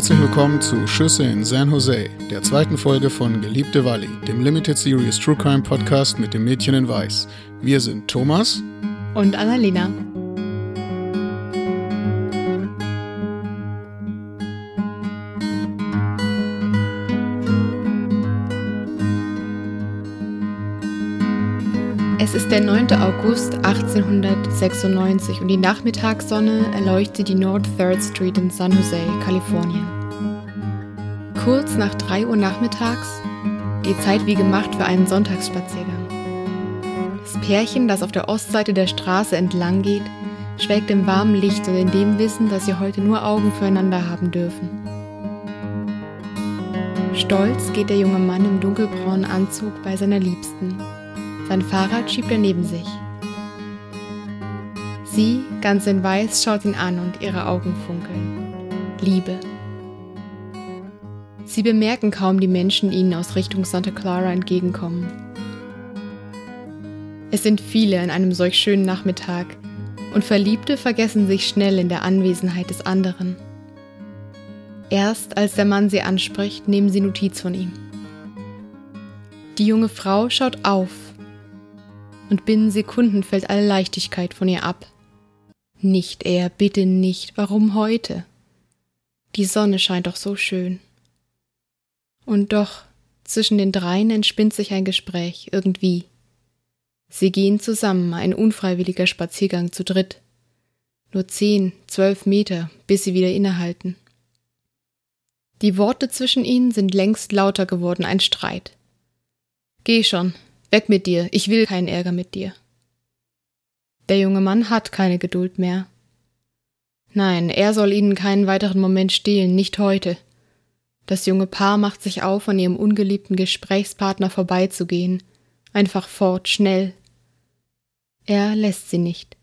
Herzlich willkommen zu Schüsse in San Jose, der zweiten Folge von Geliebte Valley, dem Limited Series True Crime Podcast mit dem Mädchen in Weiß. Wir sind Thomas und Annalena. Ist der 9. August 1896 und die Nachmittagssonne erleuchtet die North Third Street in San Jose, Kalifornien. Kurz nach 3 Uhr nachmittags, die Zeit wie gemacht für einen Sonntagsspaziergang. Das Pärchen, das auf der Ostseite der Straße entlang geht, schwelgt im warmen Licht und in dem Wissen, dass sie heute nur Augen füreinander haben dürfen. Stolz geht der junge Mann im dunkelbraunen Anzug bei seiner Liebsten sein Fahrrad schiebt er neben sich. Sie, ganz in Weiß, schaut ihn an und ihre Augen funkeln. Liebe. Sie bemerken kaum die Menschen, ihnen aus Richtung Santa Clara entgegenkommen. Es sind viele an einem solch schönen Nachmittag und Verliebte vergessen sich schnell in der Anwesenheit des anderen. Erst als der Mann sie anspricht, nehmen sie Notiz von ihm. Die junge Frau schaut auf und binnen Sekunden fällt alle Leichtigkeit von ihr ab. Nicht er, bitte nicht, warum heute? Die Sonne scheint doch so schön. Und doch, zwischen den dreien entspinnt sich ein Gespräch, irgendwie. Sie gehen zusammen, ein unfreiwilliger Spaziergang zu dritt. Nur zehn, zwölf Meter, bis sie wieder innehalten. Die Worte zwischen ihnen sind längst lauter geworden, ein Streit. Geh schon, Weg mit dir, ich will keinen Ärger mit dir. Der junge Mann hat keine Geduld mehr. Nein, er soll ihnen keinen weiteren Moment stehlen, nicht heute. Das junge Paar macht sich auf, an ihrem ungeliebten Gesprächspartner vorbeizugehen. Einfach fort, schnell. Er lässt sie nicht.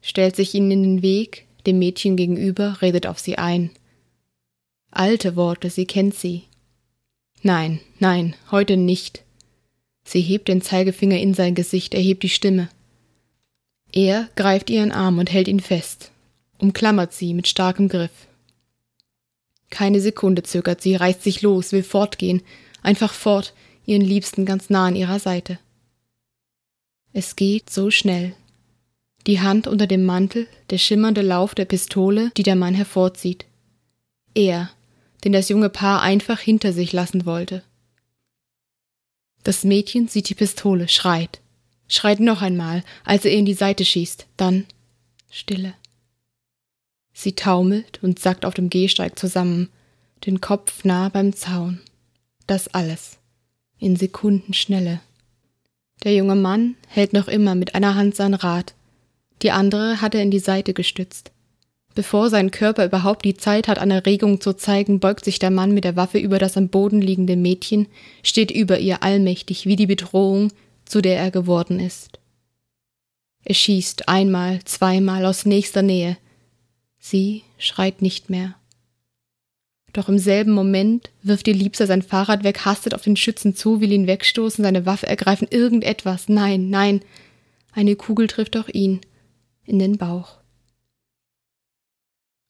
Stellt sich ihnen in den Weg, dem Mädchen gegenüber, redet auf sie ein. Alte Worte, sie kennt sie. Nein, nein, heute nicht. Sie hebt den Zeigefinger in sein Gesicht, erhebt die Stimme. Er greift ihren Arm und hält ihn fest, umklammert sie mit starkem Griff. Keine Sekunde zögert sie, reißt sich los, will fortgehen, einfach fort, ihren Liebsten ganz nah an ihrer Seite. Es geht so schnell. Die Hand unter dem Mantel, der schimmernde Lauf der Pistole, die der Mann hervorzieht. Er, den das junge Paar einfach hinter sich lassen wollte. Das Mädchen sieht die Pistole, schreit. Schreit noch einmal, als er in die Seite schießt. Dann Stille. Sie taumelt und sackt auf dem Gehsteig zusammen, den Kopf nah beim Zaun. Das alles. In Sekundenschnelle. Der junge Mann hält noch immer mit einer Hand sein Rad, die andere hat er in die Seite gestützt. Bevor sein Körper überhaupt die Zeit hat, an Erregung zu zeigen, beugt sich der Mann mit der Waffe über das am Boden liegende Mädchen, steht über ihr allmächtig wie die Bedrohung, zu der er geworden ist. Er schießt einmal, zweimal aus nächster Nähe. Sie schreit nicht mehr. Doch im selben Moment wirft ihr Liebster sein Fahrrad weg, hastet auf den Schützen zu, will ihn wegstoßen, seine Waffe ergreifen, irgendetwas. Nein, nein. Eine Kugel trifft auch ihn in den Bauch.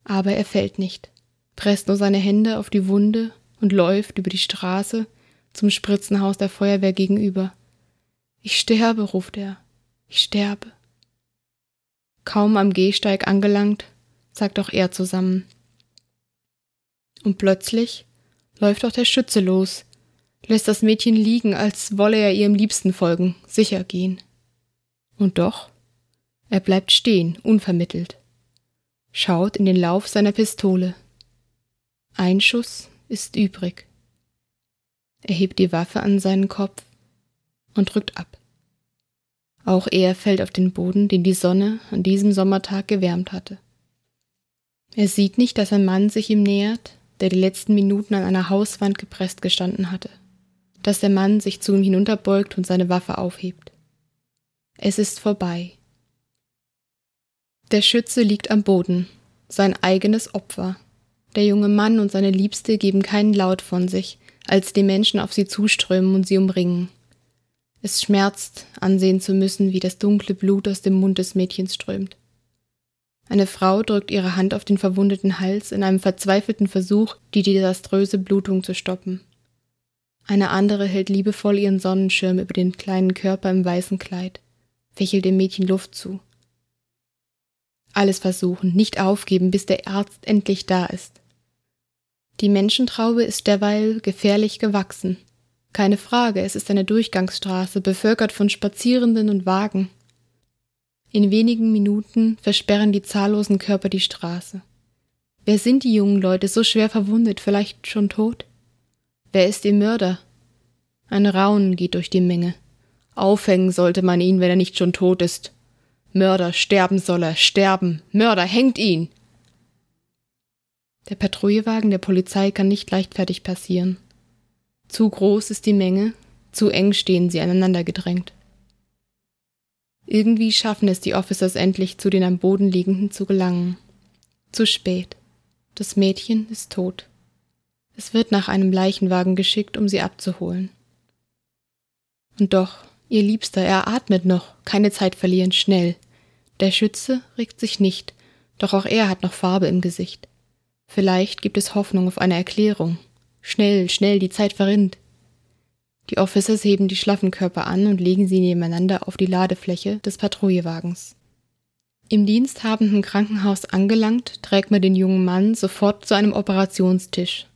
Aber er fällt nicht, presst nur seine Hände auf die Wunde und läuft über die Straße zum Spritzenhaus der Feuerwehr gegenüber. Ich sterbe, ruft er. Ich sterbe. Kaum am Gehsteig angelangt, sagt auch er zusammen. Und plötzlich läuft auch der Schütze los, lässt das Mädchen liegen, als wolle er ihrem Liebsten folgen, sicher gehen. Und doch, er bleibt stehen, unvermittelt schaut in den Lauf seiner Pistole. Ein Schuss ist übrig. Er hebt die Waffe an seinen Kopf und drückt ab. Auch er fällt auf den Boden, den die Sonne an diesem Sommertag gewärmt hatte. Er sieht nicht, dass ein Mann sich ihm nähert, der die letzten Minuten an einer Hauswand gepresst gestanden hatte, dass der Mann sich zu ihm hinunterbeugt und seine Waffe aufhebt. Es ist vorbei. Der Schütze liegt am Boden, sein eigenes Opfer. Der junge Mann und seine Liebste geben keinen Laut von sich, als die Menschen auf sie zuströmen und sie umringen. Es schmerzt, ansehen zu müssen, wie das dunkle Blut aus dem Mund des Mädchens strömt. Eine Frau drückt ihre Hand auf den verwundeten Hals in einem verzweifelten Versuch, die desaströse Blutung zu stoppen. Eine andere hält liebevoll ihren Sonnenschirm über den kleinen Körper im weißen Kleid, fächelt dem Mädchen Luft zu. Alles versuchen, nicht aufgeben, bis der Arzt endlich da ist. Die Menschentraube ist derweil gefährlich gewachsen. Keine Frage, es ist eine Durchgangsstraße, bevölkert von Spazierenden und Wagen. In wenigen Minuten versperren die zahllosen Körper die Straße. Wer sind die jungen Leute, so schwer verwundet, vielleicht schon tot? Wer ist ihr Mörder? Ein Raunen geht durch die Menge. Aufhängen sollte man ihn, wenn er nicht schon tot ist. Mörder, sterben soll er, sterben. Mörder, hängt ihn. Der Patrouillewagen der Polizei kann nicht leichtfertig passieren. Zu groß ist die Menge, zu eng stehen sie aneinander gedrängt. Irgendwie schaffen es die Officers endlich, zu den am Boden liegenden zu gelangen. Zu spät. Das Mädchen ist tot. Es wird nach einem Leichenwagen geschickt, um sie abzuholen. Und doch, ihr Liebster, er atmet noch, keine Zeit verlieren, schnell. Der Schütze regt sich nicht, doch auch er hat noch Farbe im Gesicht. Vielleicht gibt es Hoffnung auf eine Erklärung. Schnell, schnell, die Zeit verrinnt. Die Officers heben die schlaffen Körper an und legen sie nebeneinander auf die Ladefläche des Patrouillewagens. Im diensthabenden Krankenhaus angelangt, trägt man den jungen Mann sofort zu einem Operationstisch.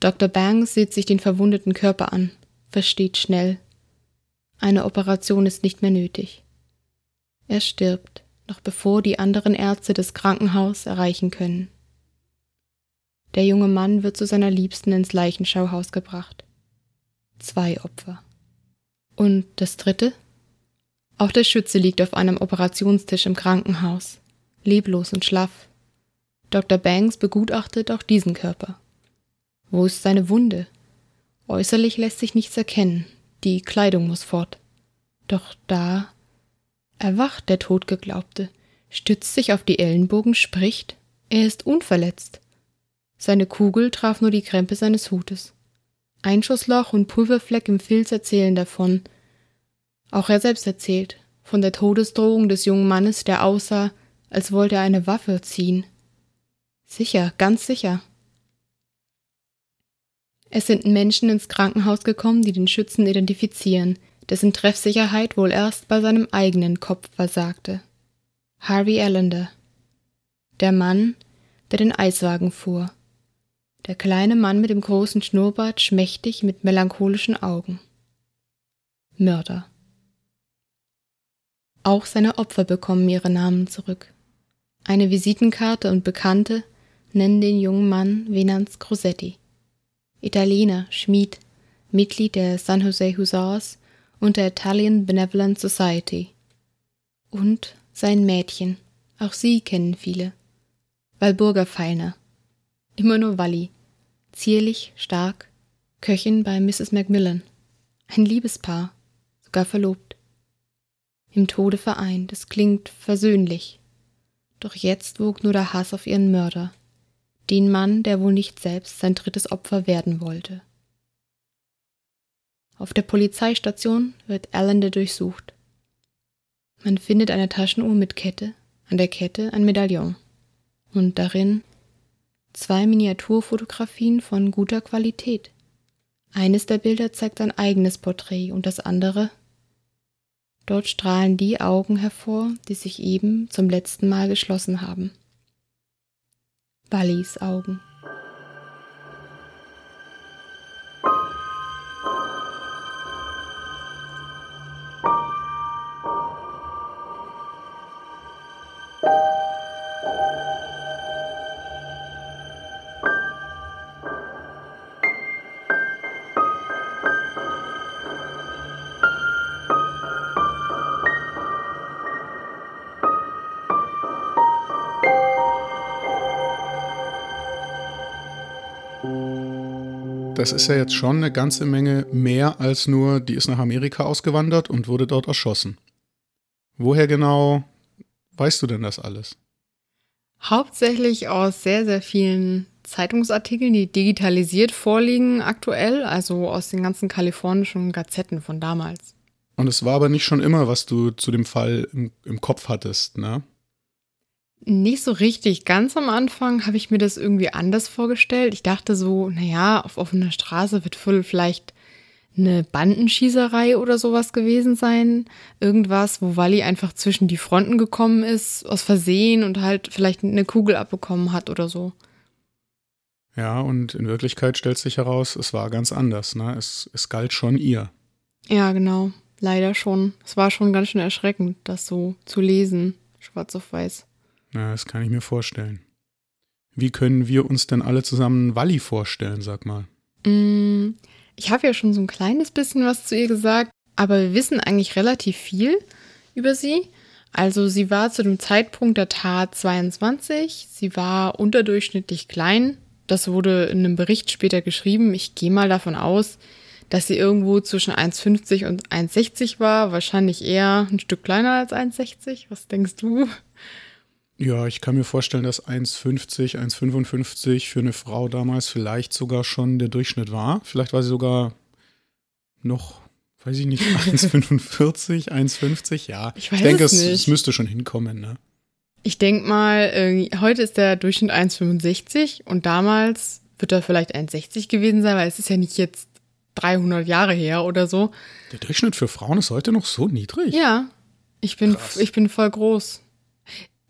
Dr. Banks sieht sich den verwundeten Körper an, versteht schnell. Eine Operation ist nicht mehr nötig. Er stirbt, noch bevor die anderen Ärzte des Krankenhauses erreichen können. Der junge Mann wird zu seiner Liebsten ins Leichenschauhaus gebracht. Zwei Opfer. Und das dritte? Auch der Schütze liegt auf einem Operationstisch im Krankenhaus, leblos und schlaff. Dr. Banks begutachtet auch diesen Körper. Wo ist seine Wunde? Äußerlich lässt sich nichts erkennen, die Kleidung muss fort. Doch da erwacht der Totgeglaubte, stützt sich auf die Ellenbogen, spricht, er ist unverletzt. Seine Kugel traf nur die Krempe seines Hutes. Einschussloch und Pulverfleck im Filz erzählen davon. Auch er selbst erzählt von der Todesdrohung des jungen Mannes, der aussah, als wollte er eine Waffe ziehen. Sicher, ganz sicher. Es sind Menschen ins Krankenhaus gekommen, die den Schützen identifizieren, dessen Treffsicherheit wohl erst bei seinem eigenen Kopf versagte. Harvey Allender. Der Mann, der den Eiswagen fuhr. Der kleine Mann mit dem großen Schnurrbart, schmächtig mit melancholischen Augen. Mörder. Auch seine Opfer bekommen ihre Namen zurück. Eine Visitenkarte und Bekannte nennen den jungen Mann Venance Crosetti. Italiener, Schmied, Mitglied der San Jose Hussars und der Italian Benevolent Society. Und sein Mädchen, auch sie kennen viele. Walburga Feilner. Immer nur Walli, zierlich, stark, Köchin bei Mrs. Macmillan. Ein Liebespaar, sogar verlobt. Im Tode vereint, es klingt versöhnlich. Doch jetzt wog nur der Hass auf ihren Mörder, den Mann, der wohl nicht selbst sein drittes Opfer werden wollte. Auf der Polizeistation wird Allender durchsucht. Man findet eine Taschenuhr mit Kette, an der Kette ein Medaillon und darin zwei Miniaturfotografien von guter Qualität. Eines der Bilder zeigt ein eigenes Porträt und das andere. Dort strahlen die Augen hervor, die sich eben zum letzten Mal geschlossen haben. Wallis Augen. Das ist ja jetzt schon eine ganze Menge mehr als nur, die ist nach Amerika ausgewandert und wurde dort erschossen. Woher genau weißt du denn das alles? Hauptsächlich aus sehr, sehr vielen Zeitungsartikeln, die digitalisiert vorliegen aktuell, also aus den ganzen kalifornischen Gazetten von damals. Und es war aber nicht schon immer, was du zu dem Fall im, im Kopf hattest, ne? Nicht so richtig. Ganz am Anfang habe ich mir das irgendwie anders vorgestellt. Ich dachte so, naja, auf offener Straße wird vielleicht eine Bandenschießerei oder sowas gewesen sein. Irgendwas, wo Wally einfach zwischen die Fronten gekommen ist, aus Versehen und halt vielleicht eine Kugel abbekommen hat oder so. Ja, und in Wirklichkeit stellt sich heraus, es war ganz anders. Ne? Es, es galt schon ihr. Ja, genau. Leider schon. Es war schon ganz schön erschreckend, das so zu lesen, schwarz auf weiß. Ja, das kann ich mir vorstellen. Wie können wir uns denn alle zusammen Walli vorstellen, sag mal? Mm, ich habe ja schon so ein kleines bisschen was zu ihr gesagt, aber wir wissen eigentlich relativ viel über sie. Also sie war zu dem Zeitpunkt der Tat 22, sie war unterdurchschnittlich klein, das wurde in einem Bericht später geschrieben. Ich gehe mal davon aus, dass sie irgendwo zwischen 1,50 und 1,60 war. Wahrscheinlich eher ein Stück kleiner als 1,60. Was denkst du? Ja, ich kann mir vorstellen, dass 1,50, 1,55 für eine Frau damals vielleicht sogar schon der Durchschnitt war. Vielleicht war sie sogar noch, weiß ich nicht, 1,45, 1,50. Ja, ich, weiß ich denke, es, nicht. es müsste schon hinkommen. Ne? Ich denke mal, äh, heute ist der Durchschnitt 1,65 und damals wird er vielleicht 1,60 gewesen sein, weil es ist ja nicht jetzt 300 Jahre her oder so. Der Durchschnitt für Frauen ist heute noch so niedrig. Ja, ich bin, Krass. ich bin voll groß.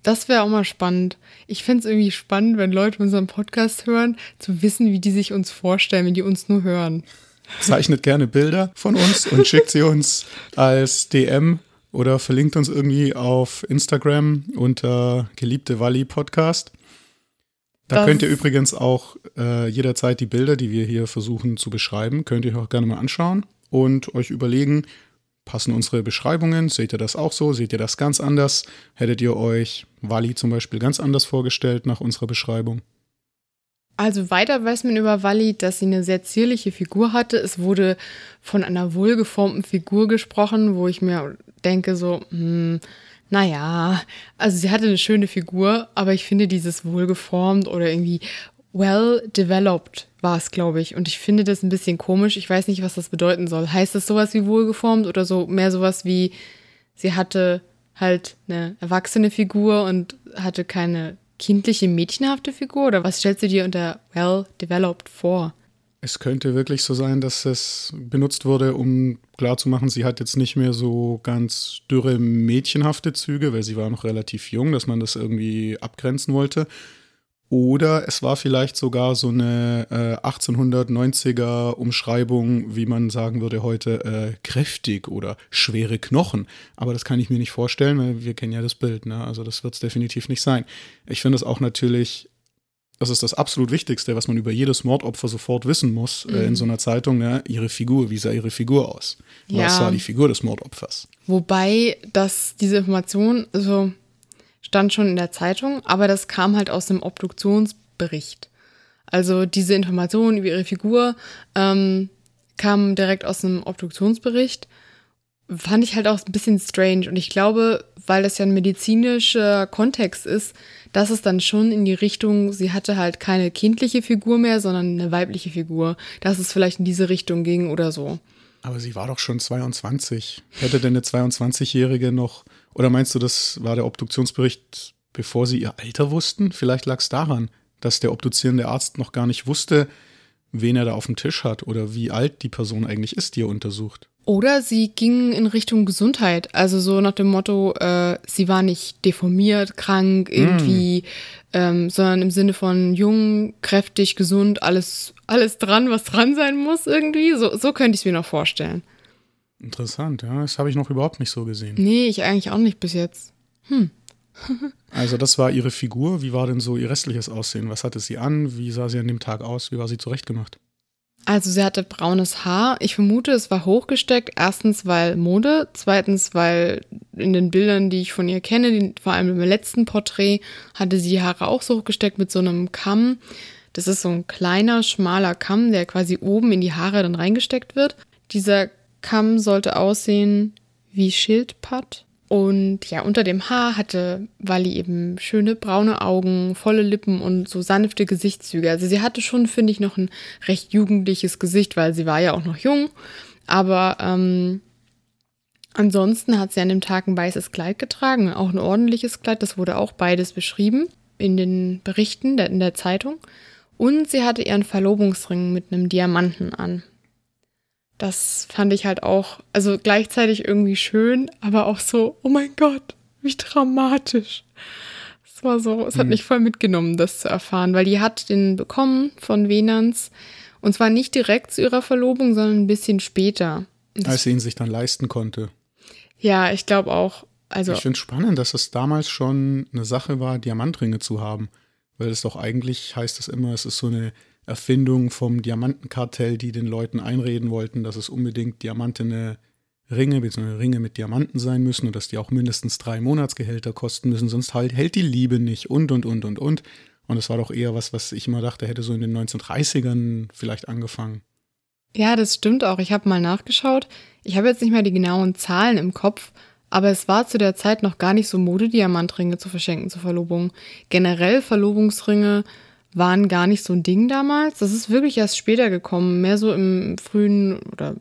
Das wäre auch mal spannend. Ich fände es irgendwie spannend, wenn Leute unseren Podcast hören, zu wissen, wie die sich uns vorstellen, wenn die uns nur hören. Zeichnet gerne Bilder von uns und schickt sie uns als DM oder verlinkt uns irgendwie auf Instagram unter geliebte Walli Podcast. Da Das- könnt ihr übrigens auch äh, jederzeit die Bilder, die wir hier versuchen zu beschreiben, könnt ihr euch auch gerne mal anschauen und euch überlegen, passen unsere Beschreibungen? Seht ihr das auch so? Seht ihr das ganz anders? Hättet ihr euch Walli zum Beispiel ganz anders vorgestellt nach unserer Beschreibung? Also weiter weiß man über Walli, dass sie eine sehr zierliche Figur hatte. Es wurde von einer wohlgeformten Figur gesprochen, wo ich mir denke so, hm, naja, also sie hatte eine schöne Figur, aber ich finde dieses wohlgeformt oder irgendwie well developed war es, glaube ich. Und ich finde das ein bisschen komisch. Ich weiß nicht, was das bedeuten soll. Heißt das sowas wie wohlgeformt oder so mehr sowas wie, sie hatte halt eine erwachsene Figur und hatte keine kindliche, mädchenhafte Figur? Oder was stellst du dir unter well developed vor? Es könnte wirklich so sein, dass es benutzt wurde, um klarzumachen, sie hat jetzt nicht mehr so ganz dürre mädchenhafte Züge, weil sie war noch relativ jung, dass man das irgendwie abgrenzen wollte. Oder es war vielleicht sogar so eine äh, 1890er Umschreibung, wie man sagen würde heute, äh, kräftig oder schwere Knochen. Aber das kann ich mir nicht vorstellen, weil wir kennen ja das Bild. Ne? Also das wird es definitiv nicht sein. Ich finde es auch natürlich das ist das absolut Wichtigste, was man über jedes Mordopfer sofort wissen muss äh, in so einer Zeitung. Ne? Ihre Figur, wie sah ihre Figur aus? Ja. Was war die Figur des Mordopfers? Wobei, dass diese Information, also stand schon in der Zeitung, aber das kam halt aus dem Obduktionsbericht. Also diese Information über ihre Figur ähm, kam direkt aus dem Obduktionsbericht. Fand ich halt auch ein bisschen strange. Und ich glaube, weil das ja ein medizinischer Kontext ist, dass es dann schon in die Richtung, sie hatte halt keine kindliche Figur mehr, sondern eine weibliche Figur, dass es vielleicht in diese Richtung ging oder so. Aber sie war doch schon 22. Hätte denn eine 22-Jährige noch, oder meinst du, das war der Obduktionsbericht, bevor sie ihr Alter wussten? Vielleicht lag es daran, dass der obduzierende Arzt noch gar nicht wusste, wen er da auf dem Tisch hat oder wie alt die Person eigentlich ist, die er untersucht. Oder sie ging in Richtung Gesundheit, also so nach dem Motto, äh, sie war nicht deformiert, krank irgendwie, ähm, sondern im Sinne von jung, kräftig, gesund, alles, alles dran, was dran sein muss irgendwie. So, so könnte ich es mir noch vorstellen. Interessant, ja, das habe ich noch überhaupt nicht so gesehen. Nee, ich eigentlich auch nicht bis jetzt. Also das war ihre Figur. Wie war denn so ihr restliches Aussehen? Was hatte sie an? Wie sah sie an dem Tag aus? Wie war sie zurechtgemacht? Also sie hatte braunes Haar. Ich vermute, es war hochgesteckt. Erstens, weil Mode. Zweitens, weil in den Bildern, die ich von ihr kenne, die, vor allem im letzten Porträt, hatte sie die Haare auch so hochgesteckt mit so einem Kamm. Das ist so ein kleiner, schmaler Kamm, der quasi oben in die Haare dann reingesteckt wird. Dieser Kamm sollte aussehen wie Schildpatt. Und ja, unter dem Haar hatte Wally eben schöne braune Augen, volle Lippen und so sanfte Gesichtszüge. Also sie hatte schon, finde ich, noch ein recht jugendliches Gesicht, weil sie war ja auch noch jung. Aber ähm, Ansonsten hat sie an dem Tag ein weißes Kleid getragen, auch ein ordentliches Kleid. Das wurde auch beides beschrieben in den Berichten in der Zeitung. Und sie hatte ihren Verlobungsring mit einem Diamanten an. Das fand ich halt auch, also gleichzeitig irgendwie schön, aber auch so, oh mein Gott, wie dramatisch. Es war so, es hat mhm. mich voll mitgenommen, das zu erfahren, weil die hat den bekommen von Venans und zwar nicht direkt zu ihrer Verlobung, sondern ein bisschen später. Als sie ihn sich dann leisten konnte. Ja, ich glaube auch. Also ich finde es spannend, dass es damals schon eine Sache war, Diamantringe zu haben. Weil es doch eigentlich heißt es immer, es ist so eine Erfindung vom Diamantenkartell, die den Leuten einreden wollten, dass es unbedingt diamantene Ringe bzw. Ringe mit Diamanten sein müssen und dass die auch mindestens drei Monatsgehälter kosten müssen, sonst halt hält die Liebe nicht und und und und und. Und es war doch eher was, was ich immer dachte, hätte so in den 1930ern vielleicht angefangen. Ja, das stimmt auch. Ich habe mal nachgeschaut. Ich habe jetzt nicht mehr die genauen Zahlen im Kopf, aber es war zu der Zeit noch gar nicht so Mode, Diamantringe zu verschenken zur Verlobung. Generell Verlobungsringe waren gar nicht so ein Ding damals. Das ist wirklich erst später gekommen, mehr so im frühen oder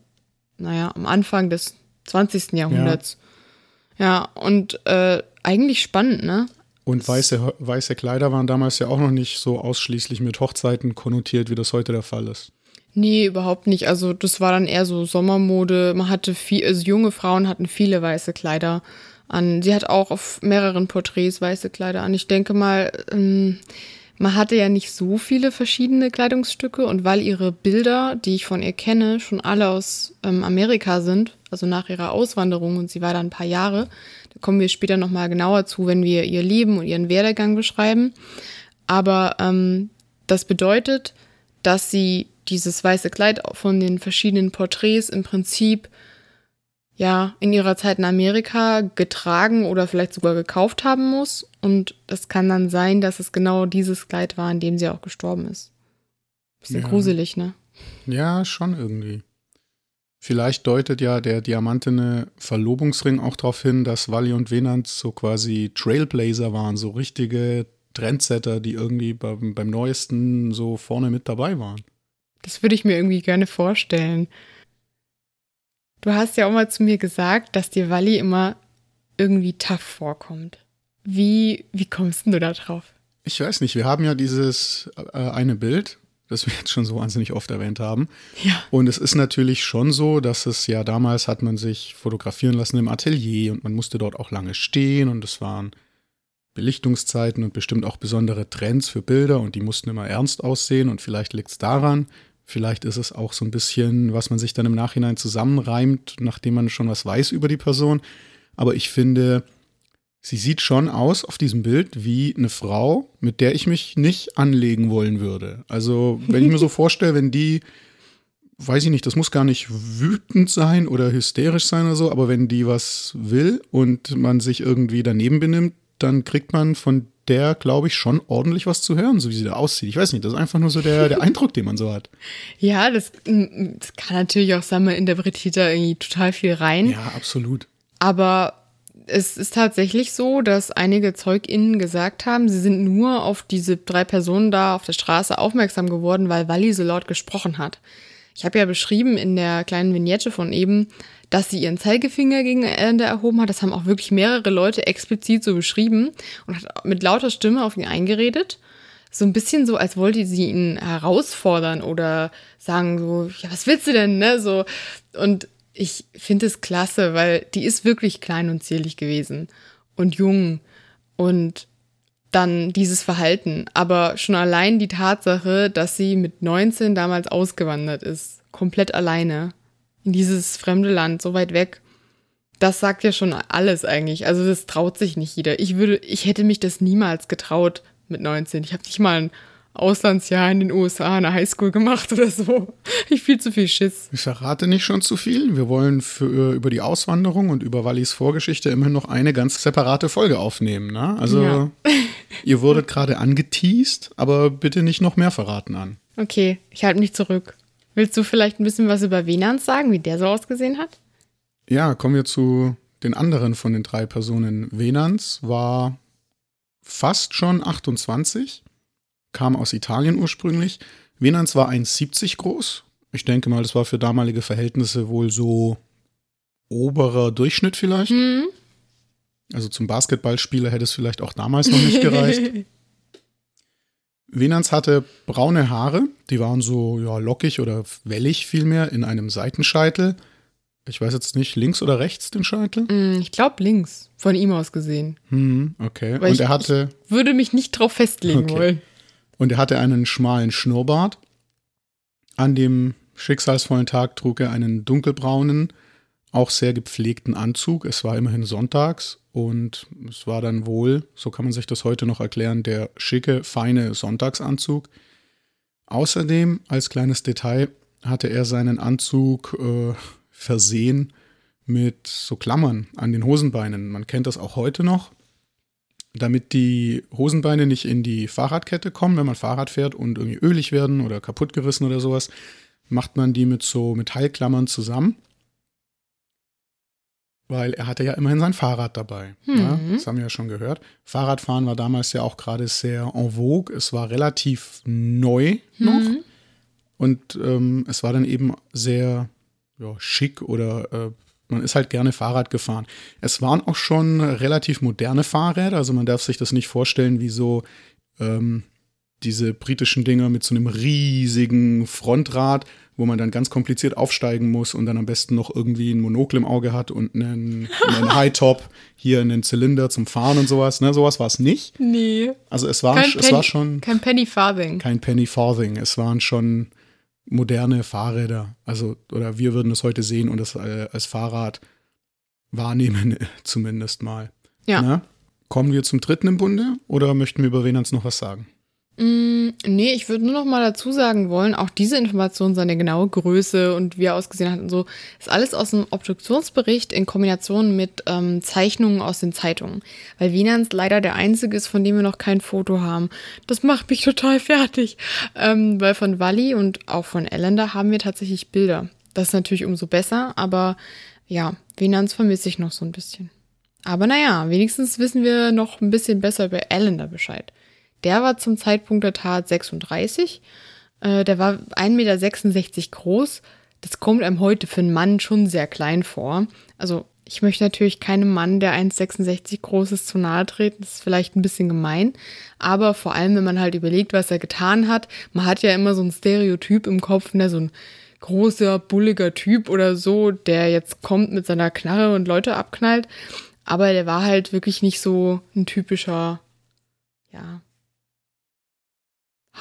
naja, am Anfang des 20. Jahrhunderts. Ja, ja und äh, eigentlich spannend, ne? Und weiße, weiße Kleider waren damals ja auch noch nicht so ausschließlich mit Hochzeiten konnotiert, wie das heute der Fall ist. Nee, überhaupt nicht. Also das war dann eher so Sommermode. Man hatte viel, also junge Frauen hatten viele weiße Kleider an. Sie hat auch auf mehreren Porträts weiße Kleider an. Ich denke mal, ähm, man hatte ja nicht so viele verschiedene Kleidungsstücke und weil ihre Bilder, die ich von ihr kenne, schon alle aus ähm, Amerika sind, also nach ihrer Auswanderung und sie war da ein paar Jahre, da kommen wir später nochmal genauer zu, wenn wir ihr Leben und ihren Werdegang beschreiben. Aber ähm, das bedeutet, dass sie dieses weiße Kleid von den verschiedenen Porträts im Prinzip ja in ihrer Zeit in Amerika getragen oder vielleicht sogar gekauft haben muss. Und das kann dann sein, dass es genau dieses Kleid war, in dem sie auch gestorben ist. Bisschen ja. gruselig, ne? Ja, schon irgendwie. Vielleicht deutet ja der diamantene Verlobungsring auch darauf hin, dass Wally und Venant so quasi Trailblazer waren, so richtige Trendsetter, die irgendwie beim, beim Neuesten so vorne mit dabei waren. Das würde ich mir irgendwie gerne vorstellen. Du hast ja auch mal zu mir gesagt, dass dir Wally immer irgendwie tough vorkommt. Wie, wie kommst du da drauf? Ich weiß nicht, wir haben ja dieses äh, eine Bild, das wir jetzt schon so wahnsinnig oft erwähnt haben. Ja. Und es ist natürlich schon so, dass es ja damals hat man sich fotografieren lassen im Atelier und man musste dort auch lange stehen und es waren Belichtungszeiten und bestimmt auch besondere Trends für Bilder und die mussten immer ernst aussehen und vielleicht liegt es daran, Vielleicht ist es auch so ein bisschen, was man sich dann im Nachhinein zusammenreimt, nachdem man schon was weiß über die Person. Aber ich finde, sie sieht schon aus auf diesem Bild wie eine Frau, mit der ich mich nicht anlegen wollen würde. Also, wenn ich mir so vorstelle, wenn die, weiß ich nicht, das muss gar nicht wütend sein oder hysterisch sein oder so, aber wenn die was will und man sich irgendwie daneben benimmt, dann kriegt man von der, glaube ich, schon ordentlich was zu hören, so wie sie da aussieht. Ich weiß nicht, das ist einfach nur so der, der Eindruck, den man so hat. Ja, das, das kann natürlich auch sein, man interpretiert da irgendwie total viel rein. Ja, absolut. Aber es ist tatsächlich so, dass einige ZeugInnen gesagt haben, sie sind nur auf diese drei Personen da auf der Straße aufmerksam geworden, weil Wally so laut gesprochen hat. Ich habe ja beschrieben in der kleinen Vignette von eben, dass sie ihren Zeigefinger gegen Ende erhoben hat. Das haben auch wirklich mehrere Leute explizit so beschrieben und hat mit lauter Stimme auf ihn eingeredet. So ein bisschen so, als wollte sie ihn herausfordern oder sagen so, ja, was willst du denn, ne? So. Und ich finde es klasse, weil die ist wirklich klein und zierlich gewesen und jung und dann dieses Verhalten. Aber schon allein die Tatsache, dass sie mit 19 damals ausgewandert ist, komplett alleine in dieses fremde Land, so weit weg, das sagt ja schon alles eigentlich. Also das traut sich nicht jeder. Ich würde, ich hätte mich das niemals getraut mit 19. Ich habe nicht mal ein Auslandsjahr in den USA, eine Highschool gemacht oder so. Ich viel zu viel Schiss. Ich verrate nicht schon zu viel. Wir wollen für, über die Auswanderung und über Wallis Vorgeschichte immerhin noch eine ganz separate Folge aufnehmen. Ne? Also ja. ihr wurdet gerade angeteased, aber bitte nicht noch mehr verraten an. Okay, ich halte mich zurück. Willst du vielleicht ein bisschen was über Venans sagen, wie der so ausgesehen hat? Ja, kommen wir zu den anderen von den drei Personen. Venans war fast schon 28 kam aus Italien ursprünglich. Venans war 1,70 groß. Ich denke mal, das war für damalige Verhältnisse wohl so oberer Durchschnitt vielleicht. Hm? Also zum Basketballspieler hätte es vielleicht auch damals noch nicht gereicht. Venans hatte braune Haare, die waren so ja, lockig oder wellig vielmehr in einem Seitenscheitel. Ich weiß jetzt nicht, links oder rechts den Scheitel? Hm, ich glaube links, von ihm aus gesehen. Hm, okay. Weil Und ich, er hatte würde mich nicht drauf festlegen Okay. wollen. Und er hatte einen schmalen Schnurrbart. An dem schicksalsvollen Tag trug er einen dunkelbraunen, auch sehr gepflegten Anzug. Es war immerhin sonntags und es war dann wohl, so kann man sich das heute noch erklären, der schicke, feine Sonntagsanzug. Außerdem, als kleines Detail, hatte er seinen Anzug äh, versehen mit so Klammern an den Hosenbeinen. Man kennt das auch heute noch. Damit die Hosenbeine nicht in die Fahrradkette kommen, wenn man Fahrrad fährt und irgendwie ölig werden oder kaputtgerissen oder sowas, macht man die mit so Metallklammern zusammen. Weil er hatte ja immerhin sein Fahrrad dabei. Ja, Mhm. das haben wir ja schon gehört. Fahrradfahren war damals ja auch gerade sehr en vogue. Es war relativ neu noch. Mhm. Und ähm, es war dann eben sehr ja, schick oder äh, man ist halt gerne Fahrrad gefahren. Es waren auch schon relativ moderne Fahrräder, also man darf sich das nicht vorstellen wie so ähm, diese britischen Dinger mit so einem riesigen Frontrad, wo man dann ganz kompliziert aufsteigen muss und dann am besten noch irgendwie ein Monokel im Auge hat und einen, einen High-Top, hier einen Zylinder zum Fahren und sowas. Ne, sowas war es nicht. Nee. Also es war, Kein es war Penny- schon Kein Penny Farthing. kein Penny Farthing. Es waren schon moderne Fahrräder. Also, oder wir würden es heute sehen und es äh, als Fahrrad wahrnehmen, zumindest mal. Ja. Na? Kommen wir zum dritten im Bunde oder möchten wir über Venans noch was sagen? Mm, nee, ich würde nur noch mal dazu sagen wollen, auch diese Information, seine genaue Größe und wie er ausgesehen hat und so, ist alles aus dem Obduktionsbericht in Kombination mit ähm, Zeichnungen aus den Zeitungen. Weil Wienans leider der einzige ist, von dem wir noch kein Foto haben. Das macht mich total fertig. Ähm, weil von Wally und auch von Ellender haben wir tatsächlich Bilder. Das ist natürlich umso besser, aber ja, Wienans vermisse ich noch so ein bisschen. Aber naja, wenigstens wissen wir noch ein bisschen besser über Ellender Bescheid. Der war zum Zeitpunkt der Tat 36. Äh, der war 1,66 Meter groß. Das kommt einem heute für einen Mann schon sehr klein vor. Also ich möchte natürlich keinem Mann, der 1,66 groß ist, zu nahe treten. Das ist vielleicht ein bisschen gemein. Aber vor allem, wenn man halt überlegt, was er getan hat. Man hat ja immer so ein Stereotyp im Kopf, ne, so ein großer, bulliger Typ oder so, der jetzt kommt mit seiner Knarre und Leute abknallt. Aber der war halt wirklich nicht so ein typischer, ja,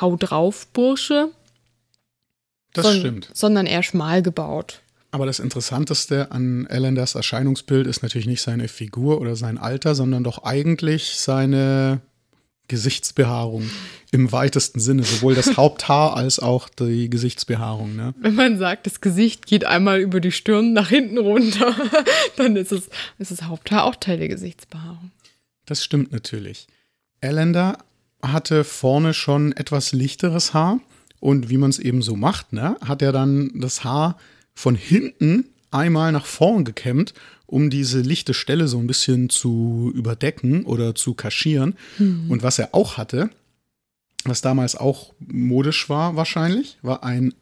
Hau drauf, Bursche. Das son- stimmt. Sondern eher schmal gebaut. Aber das Interessanteste an Elenders Erscheinungsbild ist natürlich nicht seine Figur oder sein Alter, sondern doch eigentlich seine Gesichtsbehaarung im weitesten Sinne. Sowohl das Haupthaar als auch die Gesichtsbehaarung. Ne? Wenn man sagt, das Gesicht geht einmal über die Stirn nach hinten runter, dann ist es, ist das Haupthaar auch Teil der Gesichtsbehaarung. Das stimmt natürlich. Elender hatte vorne schon etwas lichteres Haar und wie man es eben so macht, ne, hat er dann das Haar von hinten einmal nach vorn gekämmt, um diese lichte Stelle so ein bisschen zu überdecken oder zu kaschieren. Und was er auch hatte, was damals auch modisch war wahrscheinlich, war ein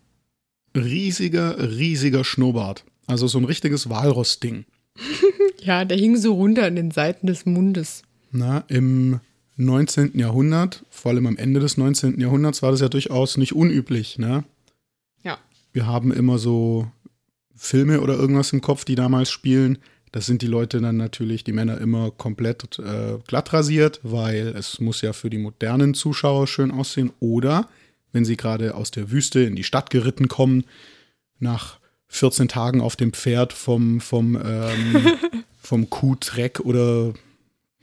riesiger, riesiger Schnurrbart. Also so ein richtiges Walross-Ding. Ja, der hing so runter an den Seiten des Mundes. Na, im 19. Jahrhundert, vor allem am Ende des 19. Jahrhunderts, war das ja durchaus nicht unüblich. Ne? Ja. Wir haben immer so Filme oder irgendwas im Kopf, die damals spielen. Das sind die Leute dann natürlich, die Männer immer komplett äh, glatt rasiert, weil es muss ja für die modernen Zuschauer schön aussehen. Oder wenn sie gerade aus der Wüste in die Stadt geritten kommen, nach 14 Tagen auf dem Pferd vom, vom, ähm, vom Kuhtreck oder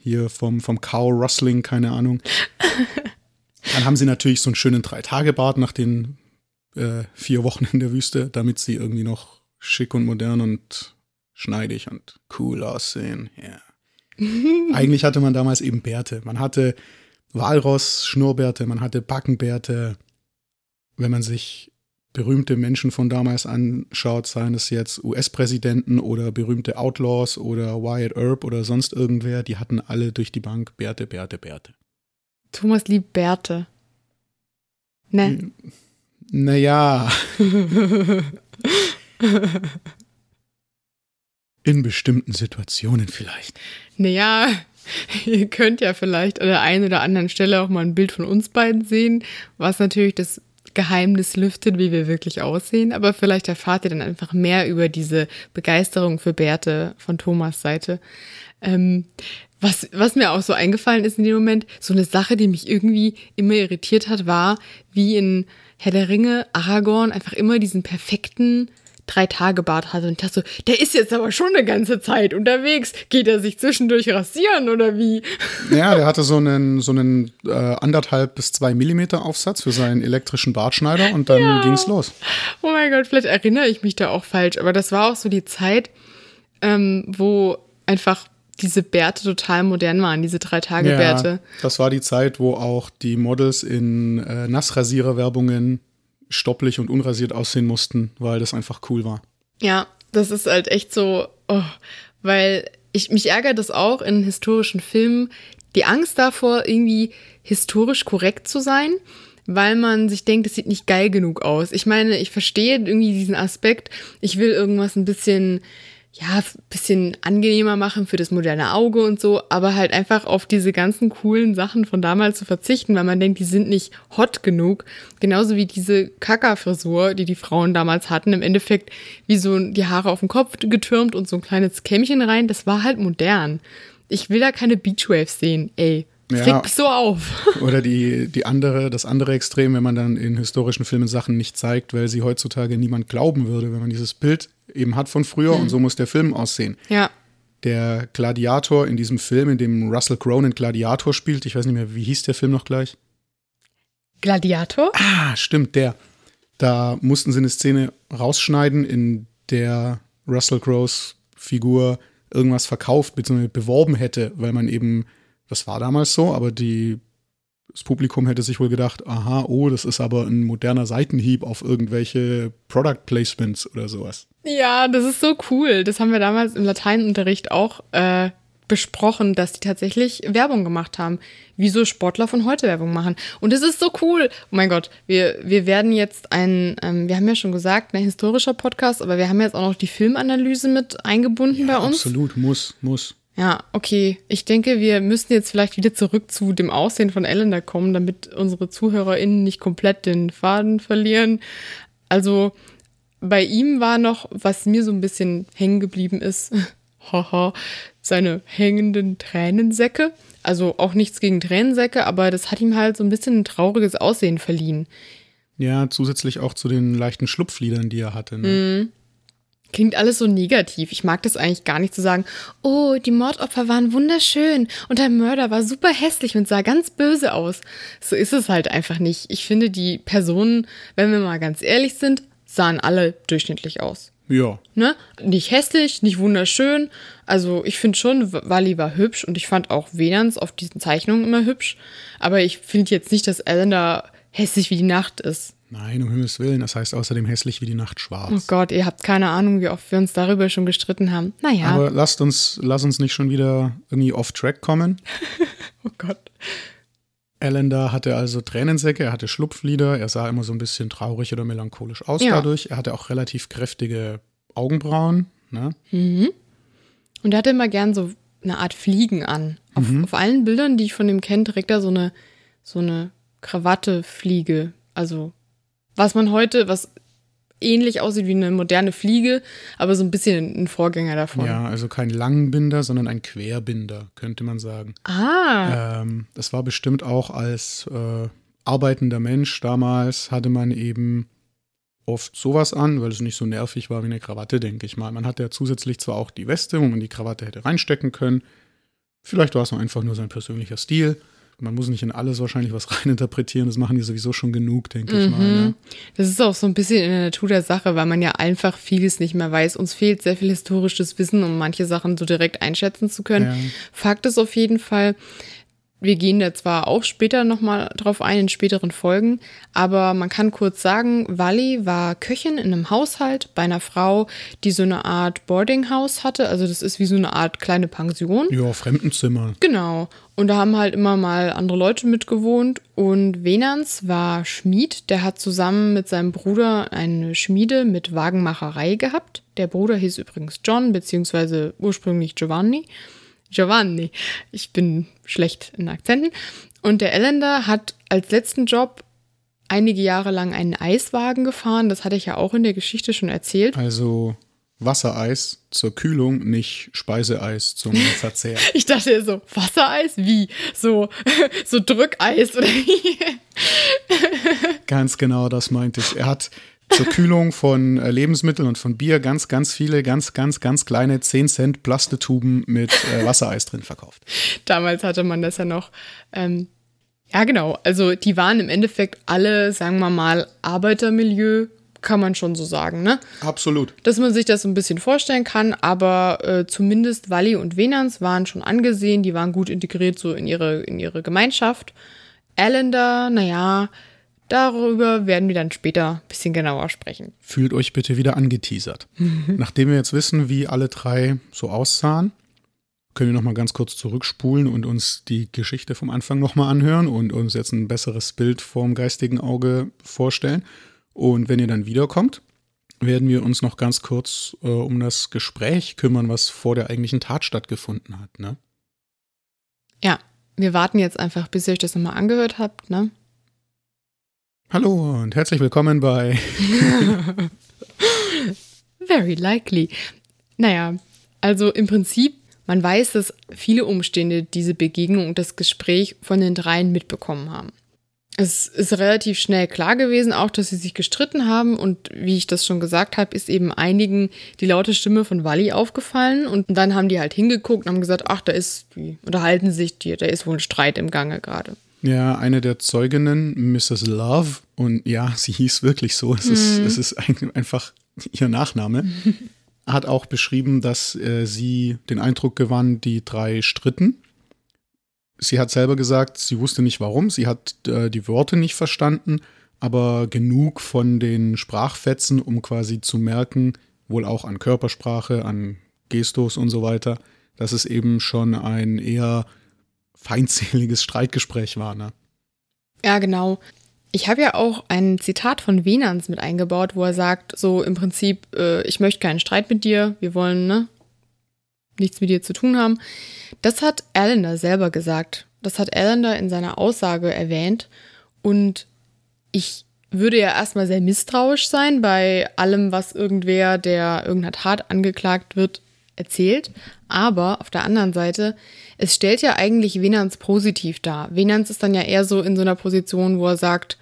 hier vom, vom Cow Rustling, keine Ahnung. Dann haben sie natürlich so einen schönen Drei-Tage-Bart nach den äh, vier Wochen in der Wüste, damit sie irgendwie noch schick und modern und schneidig und cool aussehen. Ja. Eigentlich hatte man damals eben Bärte. Man hatte Walross, Schnurrbärte, man hatte Backenbärte. Wenn man sich berühmte Menschen von damals anschaut, seien es jetzt US-Präsidenten oder berühmte Outlaws oder Wyatt Earp oder sonst irgendwer, die hatten alle durch die Bank Bärte, Bärte, Bärte. Thomas liebt Bärte. Ne? Hm. Naja, In bestimmten Situationen vielleicht. Naja, ihr könnt ja vielleicht an der einen oder anderen Stelle auch mal ein Bild von uns beiden sehen, was natürlich das Geheimnis lüftet, wie wir wirklich aussehen. Aber vielleicht erfahrt ihr dann einfach mehr über diese Begeisterung für Bärte von Thomas Seite. Ähm, was, was mir auch so eingefallen ist in dem Moment, so eine Sache, die mich irgendwie immer irritiert hat, war, wie in Herr der Ringe Aragorn einfach immer diesen perfekten drei Tage Bart hatte. Und dachte so, der ist jetzt aber schon eine ganze Zeit unterwegs. Geht er sich zwischendurch rasieren oder wie? Ja, der hatte so einen, so einen äh, anderthalb bis zwei Millimeter Aufsatz für seinen elektrischen Bartschneider und dann ja. ging's los. Oh mein Gott, vielleicht erinnere ich mich da auch falsch, aber das war auch so die Zeit, ähm, wo einfach diese Bärte total modern waren, diese drei Tage Bärte. Ja, das war die Zeit, wo auch die Models in äh, Nassrasierer-Werbungen stopplich und unrasiert aussehen mussten, weil das einfach cool war. Ja, das ist halt echt so, oh, weil ich mich ärgere das auch in historischen Filmen, die Angst davor, irgendwie historisch korrekt zu sein, weil man sich denkt, es sieht nicht geil genug aus. Ich meine, ich verstehe irgendwie diesen Aspekt, ich will irgendwas ein bisschen ja, bisschen angenehmer machen für das moderne Auge und so, aber halt einfach auf diese ganzen coolen Sachen von damals zu verzichten, weil man denkt, die sind nicht hot genug. Genauso wie diese Kaka-Frisur, die die Frauen damals hatten, im Endeffekt wie so die Haare auf den Kopf getürmt und so ein kleines Kämmchen rein, das war halt modern. Ich will da keine Beachwaves sehen, ey. Ja, Regt mich so auf. Oder die, die andere, das andere Extrem, wenn man dann in historischen Filmen Sachen nicht zeigt, weil sie heutzutage niemand glauben würde, wenn man dieses Bild eben hat von früher mhm. und so muss der Film aussehen. Ja. Der Gladiator in diesem Film, in dem Russell Crowe einen Gladiator spielt, ich weiß nicht mehr, wie hieß der Film noch gleich? Gladiator? Ah, stimmt, der. Da mussten sie eine Szene rausschneiden, in der Russell Crowes Figur irgendwas verkauft bzw. beworben hätte, weil man eben, das war damals so, aber die das Publikum hätte sich wohl gedacht, aha, oh, das ist aber ein moderner Seitenhieb auf irgendwelche Product Placements oder sowas. Ja, das ist so cool. Das haben wir damals im Lateinunterricht auch äh, besprochen, dass die tatsächlich Werbung gemacht haben. Wieso Sportler von heute Werbung machen. Und es ist so cool. Oh mein Gott, wir, wir werden jetzt ein, ähm, wir haben ja schon gesagt, ein historischer Podcast, aber wir haben jetzt auch noch die Filmanalyse mit eingebunden ja, bei uns. Absolut, muss, muss. Ja, okay. Ich denke, wir müssen jetzt vielleicht wieder zurück zu dem Aussehen von Elena kommen, damit unsere ZuhörerInnen nicht komplett den Faden verlieren. Also, bei ihm war noch, was mir so ein bisschen hängen geblieben ist, haha, seine hängenden Tränensäcke. Also auch nichts gegen Tränensäcke, aber das hat ihm halt so ein bisschen ein trauriges Aussehen verliehen. Ja, zusätzlich auch zu den leichten Schlupfliedern, die er hatte. Ne? Mm. Klingt alles so negativ. Ich mag das eigentlich gar nicht zu sagen, oh, die Mordopfer waren wunderschön und der Mörder war super hässlich und sah ganz böse aus. So ist es halt einfach nicht. Ich finde, die Personen, wenn wir mal ganz ehrlich sind, sahen alle durchschnittlich aus. Ja. Ne? Nicht hässlich, nicht wunderschön. Also ich finde schon, Wally war hübsch und ich fand auch Venans auf diesen Zeichnungen immer hübsch. Aber ich finde jetzt nicht, dass Ellen da hässlich wie die Nacht ist. Nein, um Himmels Willen. Das heißt außerdem hässlich wie die Nacht schwarz. Oh Gott, ihr habt keine Ahnung, wie oft wir uns darüber schon gestritten haben. Naja. Aber lasst uns, lass uns nicht schon wieder irgendwie off-track kommen. oh Gott. Allender hatte also Tränensäcke, er hatte Schlupflider, er sah immer so ein bisschen traurig oder melancholisch aus Ja. dadurch. Er hatte auch relativ kräftige Augenbrauen. Ne? Mhm. Und er hatte immer gern so eine Art Fliegen an. Auf, auf allen Bildern, die ich von ihm kenne, trägt er so eine, so eine Krawatte-Fliege. Also, was man heute, was ähnlich aussieht wie eine moderne Fliege, aber so ein bisschen ein Vorgänger davon. Ja, also kein Langbinder, sondern ein Querbinder, könnte man sagen. Ah, Ähm, das war bestimmt auch als äh, arbeitender Mensch damals, hatte man eben oft sowas an, weil es nicht so nervig war wie eine Krawatte, denke ich mal. Man hatte ja zusätzlich zwar auch die Weste, wo man die Krawatte hätte reinstecken können. Vielleicht war es auch einfach nur sein persönlicher Stil. Man muss nicht in alles wahrscheinlich was reininterpretieren, das machen die sowieso schon genug, denke ich mal. Ne? das ist auch so ein bisschen in der Natur der Sache, weil man ja einfach vieles nicht mehr weiß. Uns fehlt sehr viel historisches Wissen, um manche Sachen so direkt einschätzen zu können. Ja. Fakt ist auf jeden Fall, wir gehen da zwar auch später nochmal drauf ein, in späteren Folgen, aber man kann kurz sagen, Wally war Köchin in einem Haushalt bei einer Frau, die so eine Art Boardinghouse hatte. Also das ist wie so eine Art kleine Pension. Ja, Fremdenzimmer. Genau. Und da haben halt immer mal andere Leute mitgewohnt. Und Venans war Schmied. Der hat zusammen mit seinem Bruder eine Schmiede mit Wagenmacherei gehabt. Der Bruder hieß übrigens John, beziehungsweise ursprünglich Giovanni. Giovanni. Ich bin schlecht in Akzenten. Und der Ellender hat als letzten Job einige Jahre lang einen Eiswagen gefahren. Das hatte ich ja auch in der Geschichte schon erzählt. Also Wassereis zur Kühlung, nicht Speiseeis zum Verzehr. ich dachte so, Wassereis? Wie? So, so Drückeis oder wie? Ganz genau, das meinte ich. Er hat zur Kühlung von äh, Lebensmitteln und von Bier ganz, ganz viele, ganz, ganz, ganz kleine 10 Cent Plastetuben mit äh, Wassereis drin verkauft. Damals hatte man das ja noch. Ähm, ja, genau. Also die waren im Endeffekt alle, sagen wir mal, Arbeitermilieu, kann man schon so sagen, ne? Absolut. Dass man sich das so ein bisschen vorstellen kann, aber äh, zumindest Walli und Venans waren schon angesehen, die waren gut integriert so in ihre, in ihre Gemeinschaft. Allender, naja, Darüber werden wir dann später ein bisschen genauer sprechen. Fühlt euch bitte wieder angeteasert. Nachdem wir jetzt wissen, wie alle drei so aussahen, können wir nochmal ganz kurz zurückspulen und uns die Geschichte vom Anfang nochmal anhören und uns jetzt ein besseres Bild vorm geistigen Auge vorstellen. Und wenn ihr dann wiederkommt, werden wir uns noch ganz kurz äh, um das Gespräch kümmern, was vor der eigentlichen Tat stattgefunden hat. Ne? Ja, wir warten jetzt einfach, bis ihr euch das nochmal angehört habt. Ne? Hallo und herzlich willkommen bei Very likely. Naja, also im Prinzip, man weiß, dass viele Umstände diese Begegnung und das Gespräch von den dreien mitbekommen haben. Es ist relativ schnell klar gewesen, auch dass sie sich gestritten haben und wie ich das schon gesagt habe, ist eben einigen die laute Stimme von Wally aufgefallen und dann haben die halt hingeguckt und haben gesagt, ach, da ist, die unterhalten sich, die, da ist wohl ein Streit im Gange gerade. Ja, eine der Zeuginnen, Mrs. Love, und ja, sie hieß wirklich so, es, mhm. ist, es ist einfach ihr Nachname, hat auch beschrieben, dass äh, sie den Eindruck gewann, die drei stritten. Sie hat selber gesagt, sie wusste nicht warum, sie hat äh, die Worte nicht verstanden, aber genug von den Sprachfetzen, um quasi zu merken, wohl auch an Körpersprache, an Gestus und so weiter, dass es eben schon ein eher feindseliges Streitgespräch war, ne? Ja, genau. Ich habe ja auch ein Zitat von Venans mit eingebaut, wo er sagt, so im Prinzip, äh, ich möchte keinen Streit mit dir, wir wollen ne, nichts mit dir zu tun haben. Das hat Allender selber gesagt. Das hat Allender in seiner Aussage erwähnt. Und ich würde ja erstmal sehr misstrauisch sein bei allem, was irgendwer, der irgendeiner Tat angeklagt wird, erzählt. Aber auf der anderen Seite, es stellt ja eigentlich Venans positiv dar. Venans ist dann ja eher so in so einer Position, wo er sagt,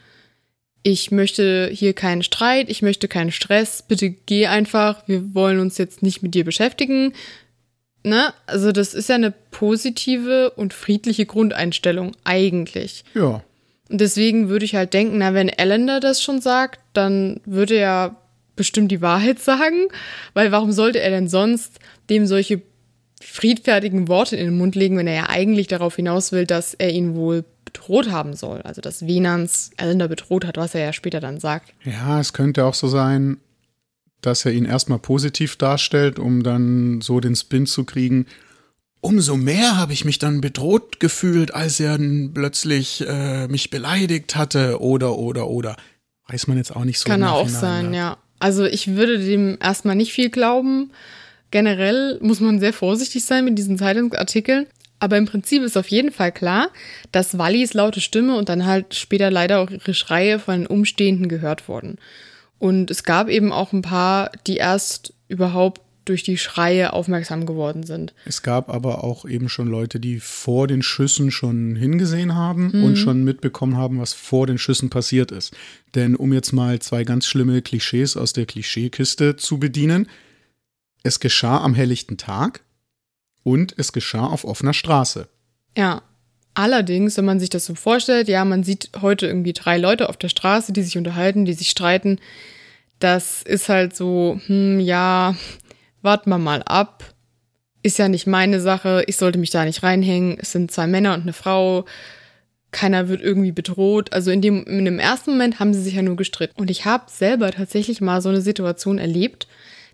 ich möchte hier keinen Streit, ich möchte keinen Stress, bitte geh einfach, wir wollen uns jetzt nicht mit dir beschäftigen. Ne? Also das ist ja eine positive und friedliche Grundeinstellung eigentlich. Ja. Und deswegen würde ich halt denken, na, wenn Allender das schon sagt, dann würde er bestimmt die Wahrheit sagen, weil warum sollte er denn sonst dem solche friedfertigen Worte in den Mund legen, wenn er ja eigentlich darauf hinaus will, dass er ihn wohl bedroht haben soll. Also dass Venans Elender bedroht hat, was er ja später dann sagt. Ja, es könnte auch so sein, dass er ihn erstmal positiv darstellt, um dann so den Spin zu kriegen. Umso mehr habe ich mich dann bedroht gefühlt, als er plötzlich äh, mich beleidigt hatte oder oder oder. Weiß man jetzt auch nicht so. Kann auch sein, ne? ja. Also ich würde dem erstmal nicht viel glauben. Generell muss man sehr vorsichtig sein mit diesen Zeitungsartikeln. Aber im Prinzip ist auf jeden Fall klar, dass Wallis laute Stimme und dann halt später leider auch ihre Schreie von den Umstehenden gehört wurden. Und es gab eben auch ein paar, die erst überhaupt durch die Schreie aufmerksam geworden sind. Es gab aber auch eben schon Leute, die vor den Schüssen schon hingesehen haben mhm. und schon mitbekommen haben, was vor den Schüssen passiert ist. Denn um jetzt mal zwei ganz schlimme Klischees aus der Klischeekiste zu bedienen, es geschah am helllichten Tag und es geschah auf offener Straße. Ja. Allerdings, wenn man sich das so vorstellt, ja, man sieht heute irgendwie drei Leute auf der Straße, die sich unterhalten, die sich streiten. Das ist halt so, hm, ja, warten wir mal ab. Ist ja nicht meine Sache, ich sollte mich da nicht reinhängen. Es sind zwei Männer und eine Frau. Keiner wird irgendwie bedroht. Also in dem, in dem ersten Moment haben sie sich ja nur gestritten. Und ich habe selber tatsächlich mal so eine Situation erlebt.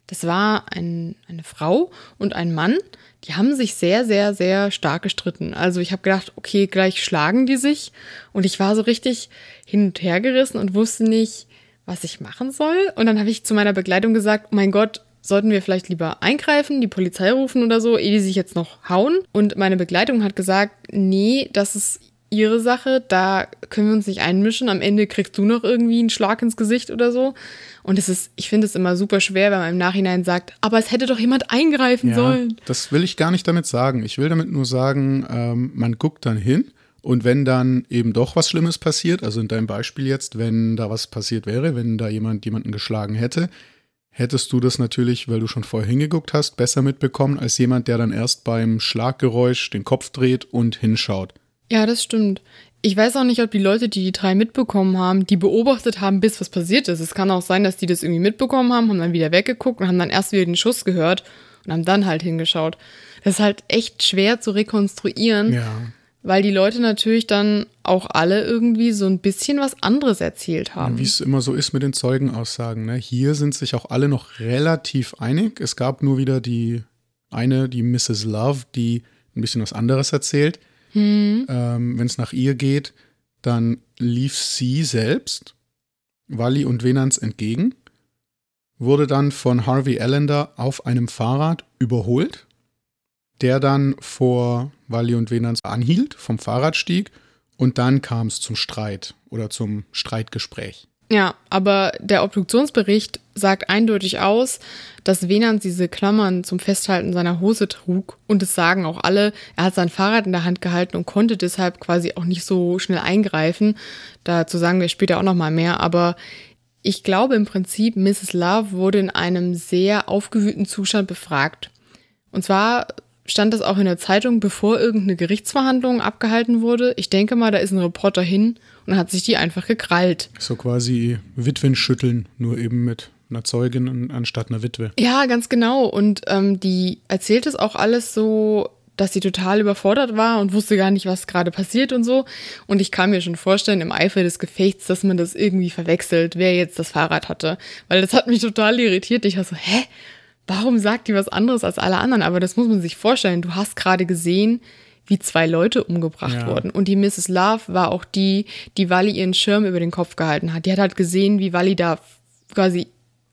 Das war ein, eine Frau und ein Mann, die haben sich sehr, sehr, sehr stark gestritten. Also ich habe gedacht, okay, gleich schlagen die sich. Und ich war so richtig hin und her gerissen und wusste nicht, was ich machen soll. Und dann habe ich zu meiner Begleitung gesagt, oh mein Gott, sollten wir vielleicht lieber eingreifen, die Polizei rufen oder so, ehe die sich jetzt noch hauen? Und meine Begleitung hat gesagt, nee, das ist ihre Sache, da können wir uns nicht einmischen. Am Ende kriegst du noch irgendwie einen Schlag ins Gesicht oder so. Und es ist, ich finde es immer super schwer, wenn man im Nachhinein sagt, aber es hätte doch jemand eingreifen ja, sollen. Das will ich gar nicht damit sagen. Ich will damit nur sagen, ähm, man guckt dann hin und wenn dann eben doch was Schlimmes passiert, also in deinem Beispiel jetzt, wenn da was passiert wäre, wenn da jemand jemanden geschlagen hätte, hättest du das natürlich, weil du schon vorher hingeguckt hast, besser mitbekommen als jemand, der dann erst beim Schlaggeräusch den Kopf dreht und hinschaut. Ja, das stimmt. Ich weiß auch nicht, ob die Leute, die die drei mitbekommen haben, die beobachtet haben, bis was passiert ist. Es kann auch sein, dass die das irgendwie mitbekommen haben, haben dann wieder weggeguckt und haben dann erst wieder den Schuss gehört und haben dann halt hingeschaut. Das ist halt echt schwer zu rekonstruieren, ja. Weil die Leute natürlich dann auch alle irgendwie so ein bisschen was anderes erzählt haben. Wie es immer so ist mit den Zeugenaussagen. Ne? Hier sind sich auch alle noch relativ einig. Es gab nur wieder die eine, die Mrs. Love, die ein bisschen was anderes erzählt. Hm. Ähm, Wenn es nach ihr geht, dann lief sie selbst Wally und Venans entgegen, wurde dann von Harvey Allender auf einem Fahrrad überholt, der dann vor Wally und Venans anhielt, vom Fahrrad stieg und dann kam es zum Streit oder zum Streitgespräch. Ja, aber der Obduktionsbericht sagt eindeutig aus, dass Venans diese Klammern zum Festhalten seiner Hose trug. Und es sagen auch alle, er hat sein Fahrrad in der Hand gehalten und konnte deshalb quasi auch nicht so schnell eingreifen. Dazu sagen wir später auch nochmal mehr. Aber ich glaube im Prinzip, Mrs. Love wurde in einem sehr aufgewühlten Zustand befragt. Und zwar stand das auch in der Zeitung, bevor irgendeine Gerichtsverhandlung abgehalten wurde. Ich denke mal, da ist ein Reporter hin und hat sich die einfach gekrallt. So quasi Witwen schütteln, nur eben mit einer Zeugin anstatt einer Witwe. Ja, ganz genau. Und ähm, die erzählt es auch alles so, dass sie total überfordert war und wusste gar nicht, was gerade passiert und so. Und ich kann mir schon vorstellen, im Eifer des Gefechts, dass man das irgendwie verwechselt, wer jetzt das Fahrrad hatte. Weil das hat mich total irritiert. Ich war so, hä? Warum sagt die was anderes als alle anderen? Aber das muss man sich vorstellen. Du hast gerade gesehen, wie zwei Leute umgebracht ja. wurden. Und die Mrs. Love war auch die, die Wally ihren Schirm über den Kopf gehalten hat. Die hat halt gesehen, wie Wally da quasi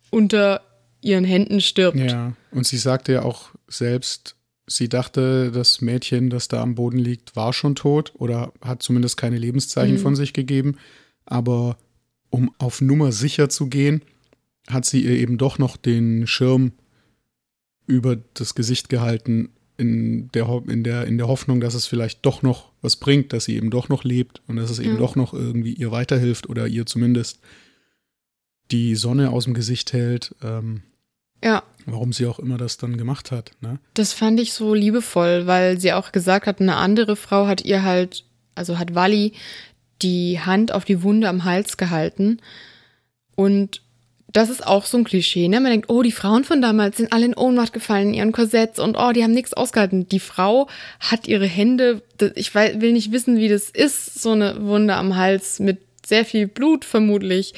unter ihren Händen stirbt. Ja, und sie sagte ja auch selbst, sie dachte, das Mädchen, das da am Boden liegt, war schon tot oder hat zumindest keine Lebenszeichen mhm. von sich gegeben. Aber um auf Nummer sicher zu gehen, hat sie ihr eben doch noch den Schirm über das Gesicht gehalten, in der, in, der, in der Hoffnung, dass es vielleicht doch noch was bringt, dass sie eben doch noch lebt und dass es eben ja. doch noch irgendwie ihr weiterhilft oder ihr zumindest die Sonne aus dem Gesicht hält. Ähm, ja. Warum sie auch immer das dann gemacht hat. Ne? Das fand ich so liebevoll, weil sie auch gesagt hat, eine andere Frau hat ihr halt, also hat Wally die Hand auf die Wunde am Hals gehalten und das ist auch so ein Klischee, ne? Man denkt, oh, die Frauen von damals sind alle in Ohnmacht gefallen in ihren Korsetts und oh, die haben nichts ausgehalten. Die Frau hat ihre Hände, ich will nicht wissen, wie das ist, so eine Wunde am Hals mit sehr viel Blut vermutlich.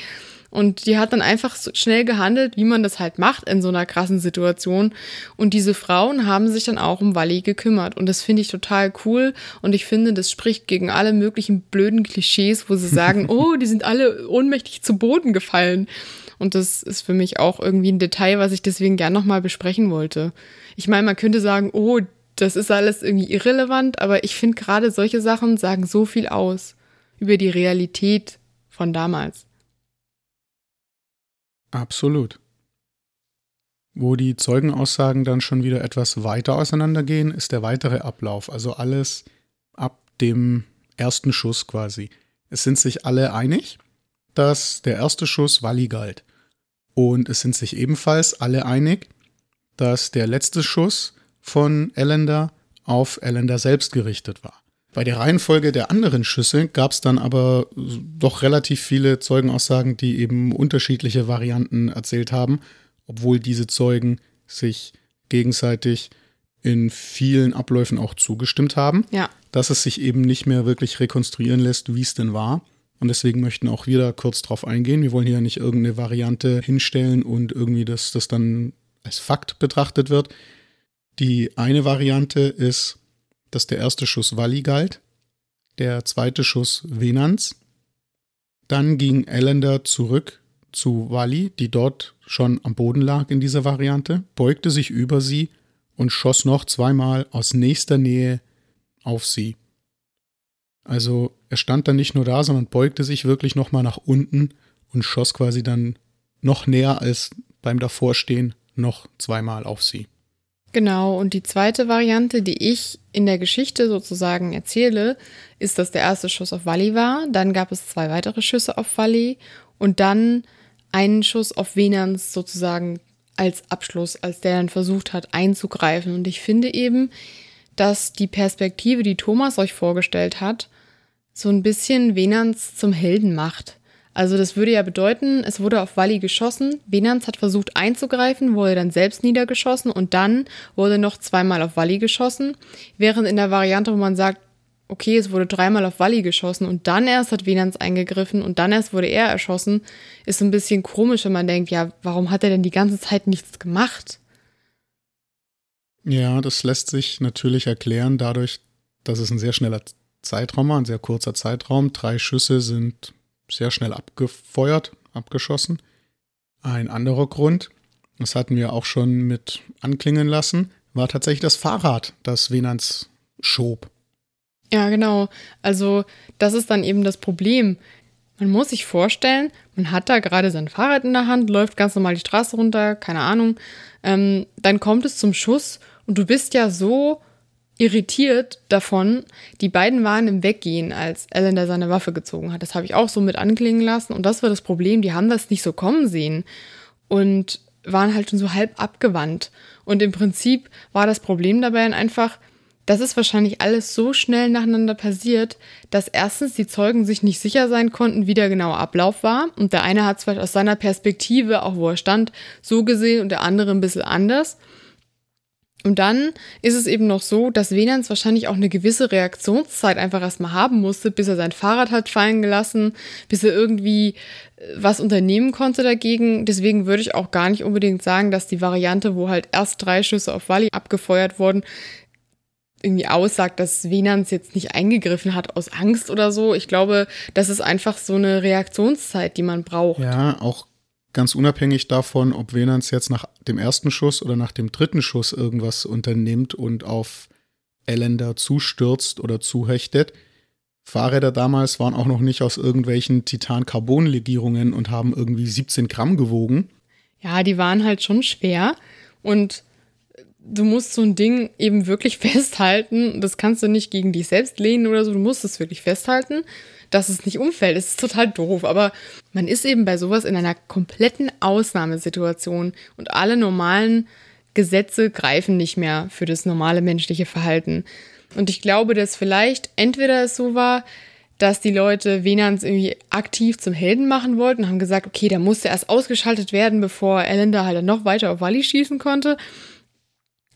Und die hat dann einfach so schnell gehandelt, wie man das halt macht in so einer krassen Situation. Und diese Frauen haben sich dann auch um Wally gekümmert. Und das finde ich total cool. Und ich finde, das spricht gegen alle möglichen blöden Klischees, wo sie sagen, oh, die sind alle ohnmächtig zu Boden gefallen. Und das ist für mich auch irgendwie ein Detail, was ich deswegen gern nochmal besprechen wollte. Ich meine, man könnte sagen, oh, das ist alles irgendwie irrelevant, aber ich finde gerade solche Sachen sagen so viel aus über die Realität von damals. Absolut. Wo die Zeugenaussagen dann schon wieder etwas weiter auseinandergehen, ist der weitere Ablauf. Also alles ab dem ersten Schuss quasi. Es sind sich alle einig, dass der erste Schuss Walli galt. Und es sind sich ebenfalls alle einig, dass der letzte Schuss von Ellender auf Ellender selbst gerichtet war. Bei der Reihenfolge der anderen Schüsse gab es dann aber doch relativ viele Zeugenaussagen, die eben unterschiedliche Varianten erzählt haben, obwohl diese Zeugen sich gegenseitig in vielen Abläufen auch zugestimmt haben, ja. dass es sich eben nicht mehr wirklich rekonstruieren lässt, wie es denn war. Und deswegen möchten auch wir da kurz drauf eingehen. Wir wollen hier nicht irgendeine Variante hinstellen und irgendwie, dass das dann als Fakt betrachtet wird. Die eine Variante ist, dass der erste Schuss Walli galt, der zweite Schuss Venans. Dann ging Ellender zurück zu Wally, die dort schon am Boden lag in dieser Variante, beugte sich über sie und schoss noch zweimal aus nächster Nähe auf sie. Also er stand dann nicht nur da, sondern beugte sich wirklich nochmal nach unten und schoss quasi dann noch näher als beim Davorstehen noch zweimal auf sie. Genau, und die zweite Variante, die ich in der Geschichte sozusagen erzähle, ist, dass der erste Schuss auf Wally war, dann gab es zwei weitere Schüsse auf Wally und dann einen Schuss auf Venans sozusagen als Abschluss, als der dann versucht hat einzugreifen. Und ich finde eben, dass die Perspektive, die Thomas euch vorgestellt hat, so ein bisschen Venans zum Helden macht. Also das würde ja bedeuten, es wurde auf Wally geschossen, Venans hat versucht einzugreifen, wurde dann selbst niedergeschossen und dann wurde noch zweimal auf Wally geschossen, während in der Variante, wo man sagt, okay, es wurde dreimal auf Wally geschossen und dann erst hat Venans eingegriffen und dann erst wurde er erschossen, ist so ein bisschen komisch, wenn man denkt, ja, warum hat er denn die ganze Zeit nichts gemacht? Ja, das lässt sich natürlich erklären dadurch, dass es ein sehr schneller Zeitraum war, ein sehr kurzer Zeitraum. Drei Schüsse sind sehr schnell abgefeuert, abgeschossen. Ein anderer Grund, das hatten wir auch schon mit anklingen lassen, war tatsächlich das Fahrrad, das Venans schob. Ja, genau. Also das ist dann eben das Problem. Man muss sich vorstellen, man hat da gerade sein Fahrrad in der Hand, läuft ganz normal die Straße runter, keine Ahnung. Ähm, dann kommt es zum Schuss und du bist ja so irritiert davon. Die beiden waren im Weggehen, als Alan da seine Waffe gezogen hat. Das habe ich auch so mit anklingen lassen. Und das war das Problem. Die haben das nicht so kommen sehen und waren halt schon so halb abgewandt. Und im Prinzip war das Problem dabei einfach, das ist wahrscheinlich alles so schnell nacheinander passiert, dass erstens die Zeugen sich nicht sicher sein konnten, wie der genaue Ablauf war. Und der eine hat es vielleicht aus seiner Perspektive, auch wo er stand, so gesehen und der andere ein bisschen anders. Und dann ist es eben noch so, dass Venans wahrscheinlich auch eine gewisse Reaktionszeit einfach erstmal haben musste, bis er sein Fahrrad hat fallen gelassen, bis er irgendwie äh, was unternehmen konnte dagegen. Deswegen würde ich auch gar nicht unbedingt sagen, dass die Variante, wo halt erst drei Schüsse auf Wally abgefeuert wurden, irgendwie aussagt, dass Venans jetzt nicht eingegriffen hat aus Angst oder so. Ich glaube, das ist einfach so eine Reaktionszeit, die man braucht. Ja, auch ganz unabhängig davon, ob Venans jetzt nach dem ersten Schuss oder nach dem dritten Schuss irgendwas unternimmt und auf Elender zustürzt oder zuhechtet. Fahrräder damals waren auch noch nicht aus irgendwelchen Titan-Carbon-Legierungen und haben irgendwie 17 Gramm gewogen. Ja, die waren halt schon schwer und du musst so ein Ding eben wirklich festhalten. Das kannst du nicht gegen dich selbst lehnen oder so. Du musst es wirklich festhalten, dass es nicht umfällt. Es ist total doof. Aber man ist eben bei sowas in einer kompletten Ausnahmesituation und alle normalen Gesetze greifen nicht mehr für das normale menschliche Verhalten. Und ich glaube, dass vielleicht entweder es so war, dass die Leute Venans irgendwie aktiv zum Helden machen wollten und haben gesagt, okay, da musste erst ausgeschaltet werden, bevor Ellen da halt noch weiter auf Wally schießen konnte.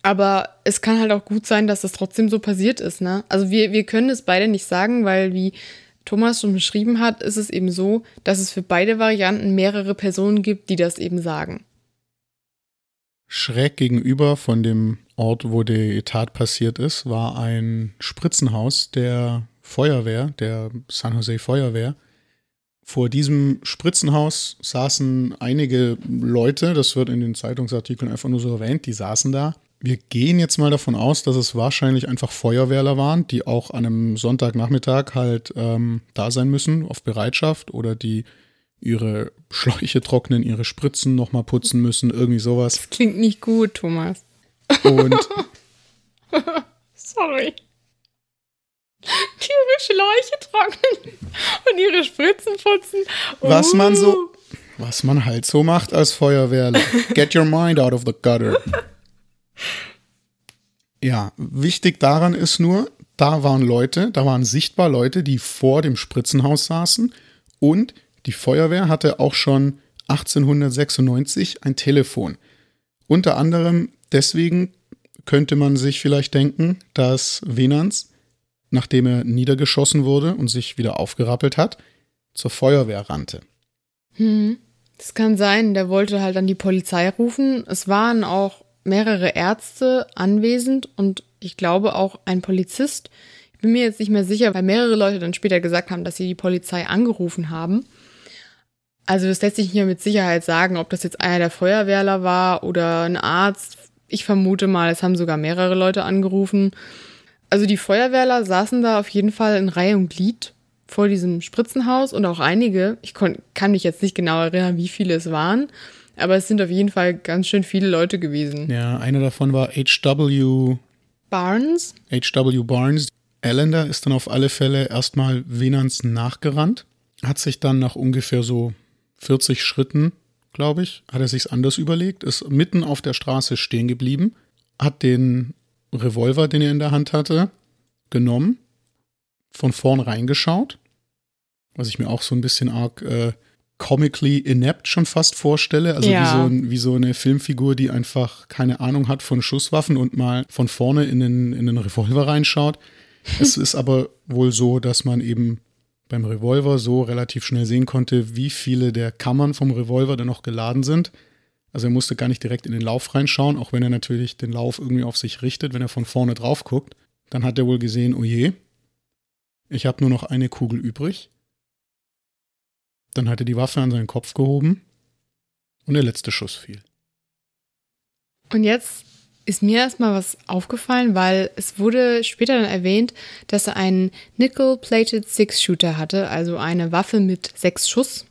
Aber es kann halt auch gut sein, dass das trotzdem so passiert ist. Ne? Also wir, wir können es beide nicht sagen, weil wie Thomas schon beschrieben hat, ist es eben so, dass es für beide Varianten mehrere Personen gibt, die das eben sagen. Schräg gegenüber von dem Ort, wo die Tat passiert ist, war ein Spritzenhaus der Feuerwehr, der San Jose Feuerwehr. Vor diesem Spritzenhaus saßen einige Leute, das wird in den Zeitungsartikeln einfach nur so erwähnt, die saßen da wir gehen jetzt mal davon aus, dass es wahrscheinlich einfach Feuerwehrler waren, die auch an einem Sonntagnachmittag halt ähm, da sein müssen, auf Bereitschaft oder die ihre Schläuche trocknen, ihre Spritzen nochmal putzen müssen, irgendwie sowas. Das klingt nicht gut, Thomas. Und. Sorry. Die ihre Schläuche trocknen und ihre Spritzen putzen. Uh. Was man so. Uh. Was man halt so macht als Feuerwehrler. Get your mind out of the gutter. Ja, wichtig daran ist nur, da waren Leute, da waren sichtbar Leute, die vor dem Spritzenhaus saßen und die Feuerwehr hatte auch schon 1896 ein Telefon. Unter anderem deswegen könnte man sich vielleicht denken, dass Venans, nachdem er niedergeschossen wurde und sich wieder aufgerappelt hat, zur Feuerwehr rannte. Hm, das kann sein, der wollte halt an die Polizei rufen. Es waren auch mehrere Ärzte anwesend und ich glaube auch ein Polizist. Ich bin mir jetzt nicht mehr sicher, weil mehrere Leute dann später gesagt haben, dass sie die Polizei angerufen haben. Also das lässt sich hier mit Sicherheit sagen, ob das jetzt einer der Feuerwehrler war oder ein Arzt. Ich vermute mal, es haben sogar mehrere Leute angerufen. Also die Feuerwehrler saßen da auf jeden Fall in Reihe und Glied vor diesem Spritzenhaus und auch einige, ich kann mich jetzt nicht genau erinnern, wie viele es waren, aber es sind auf jeden Fall ganz schön viele Leute gewesen. Ja, einer davon war H.W. Barnes. H.W. Barnes. Allender ist dann auf alle Fälle erstmal Venans nachgerannt, hat sich dann nach ungefähr so 40 Schritten, glaube ich, hat er sich's anders überlegt, ist mitten auf der Straße stehen geblieben, hat den Revolver, den er in der Hand hatte, genommen, von vorn reingeschaut, was ich mir auch so ein bisschen arg äh, comically inept schon fast vorstelle. Also ja. wie, so ein, wie so eine Filmfigur, die einfach keine Ahnung hat von Schusswaffen und mal von vorne in den, in den Revolver reinschaut. es ist aber wohl so, dass man eben beim Revolver so relativ schnell sehen konnte, wie viele der Kammern vom Revolver dann noch geladen sind. Also er musste gar nicht direkt in den Lauf reinschauen, auch wenn er natürlich den Lauf irgendwie auf sich richtet, wenn er von vorne drauf guckt. Dann hat er wohl gesehen, oh je, ich habe nur noch eine Kugel übrig. Dann hat er die Waffe an seinen Kopf gehoben und der letzte Schuss fiel. Und jetzt ist mir erstmal was aufgefallen, weil es wurde später dann erwähnt, dass er einen Nickel-Plated Six-Shooter hatte, also eine Waffe mit sechs Schuss.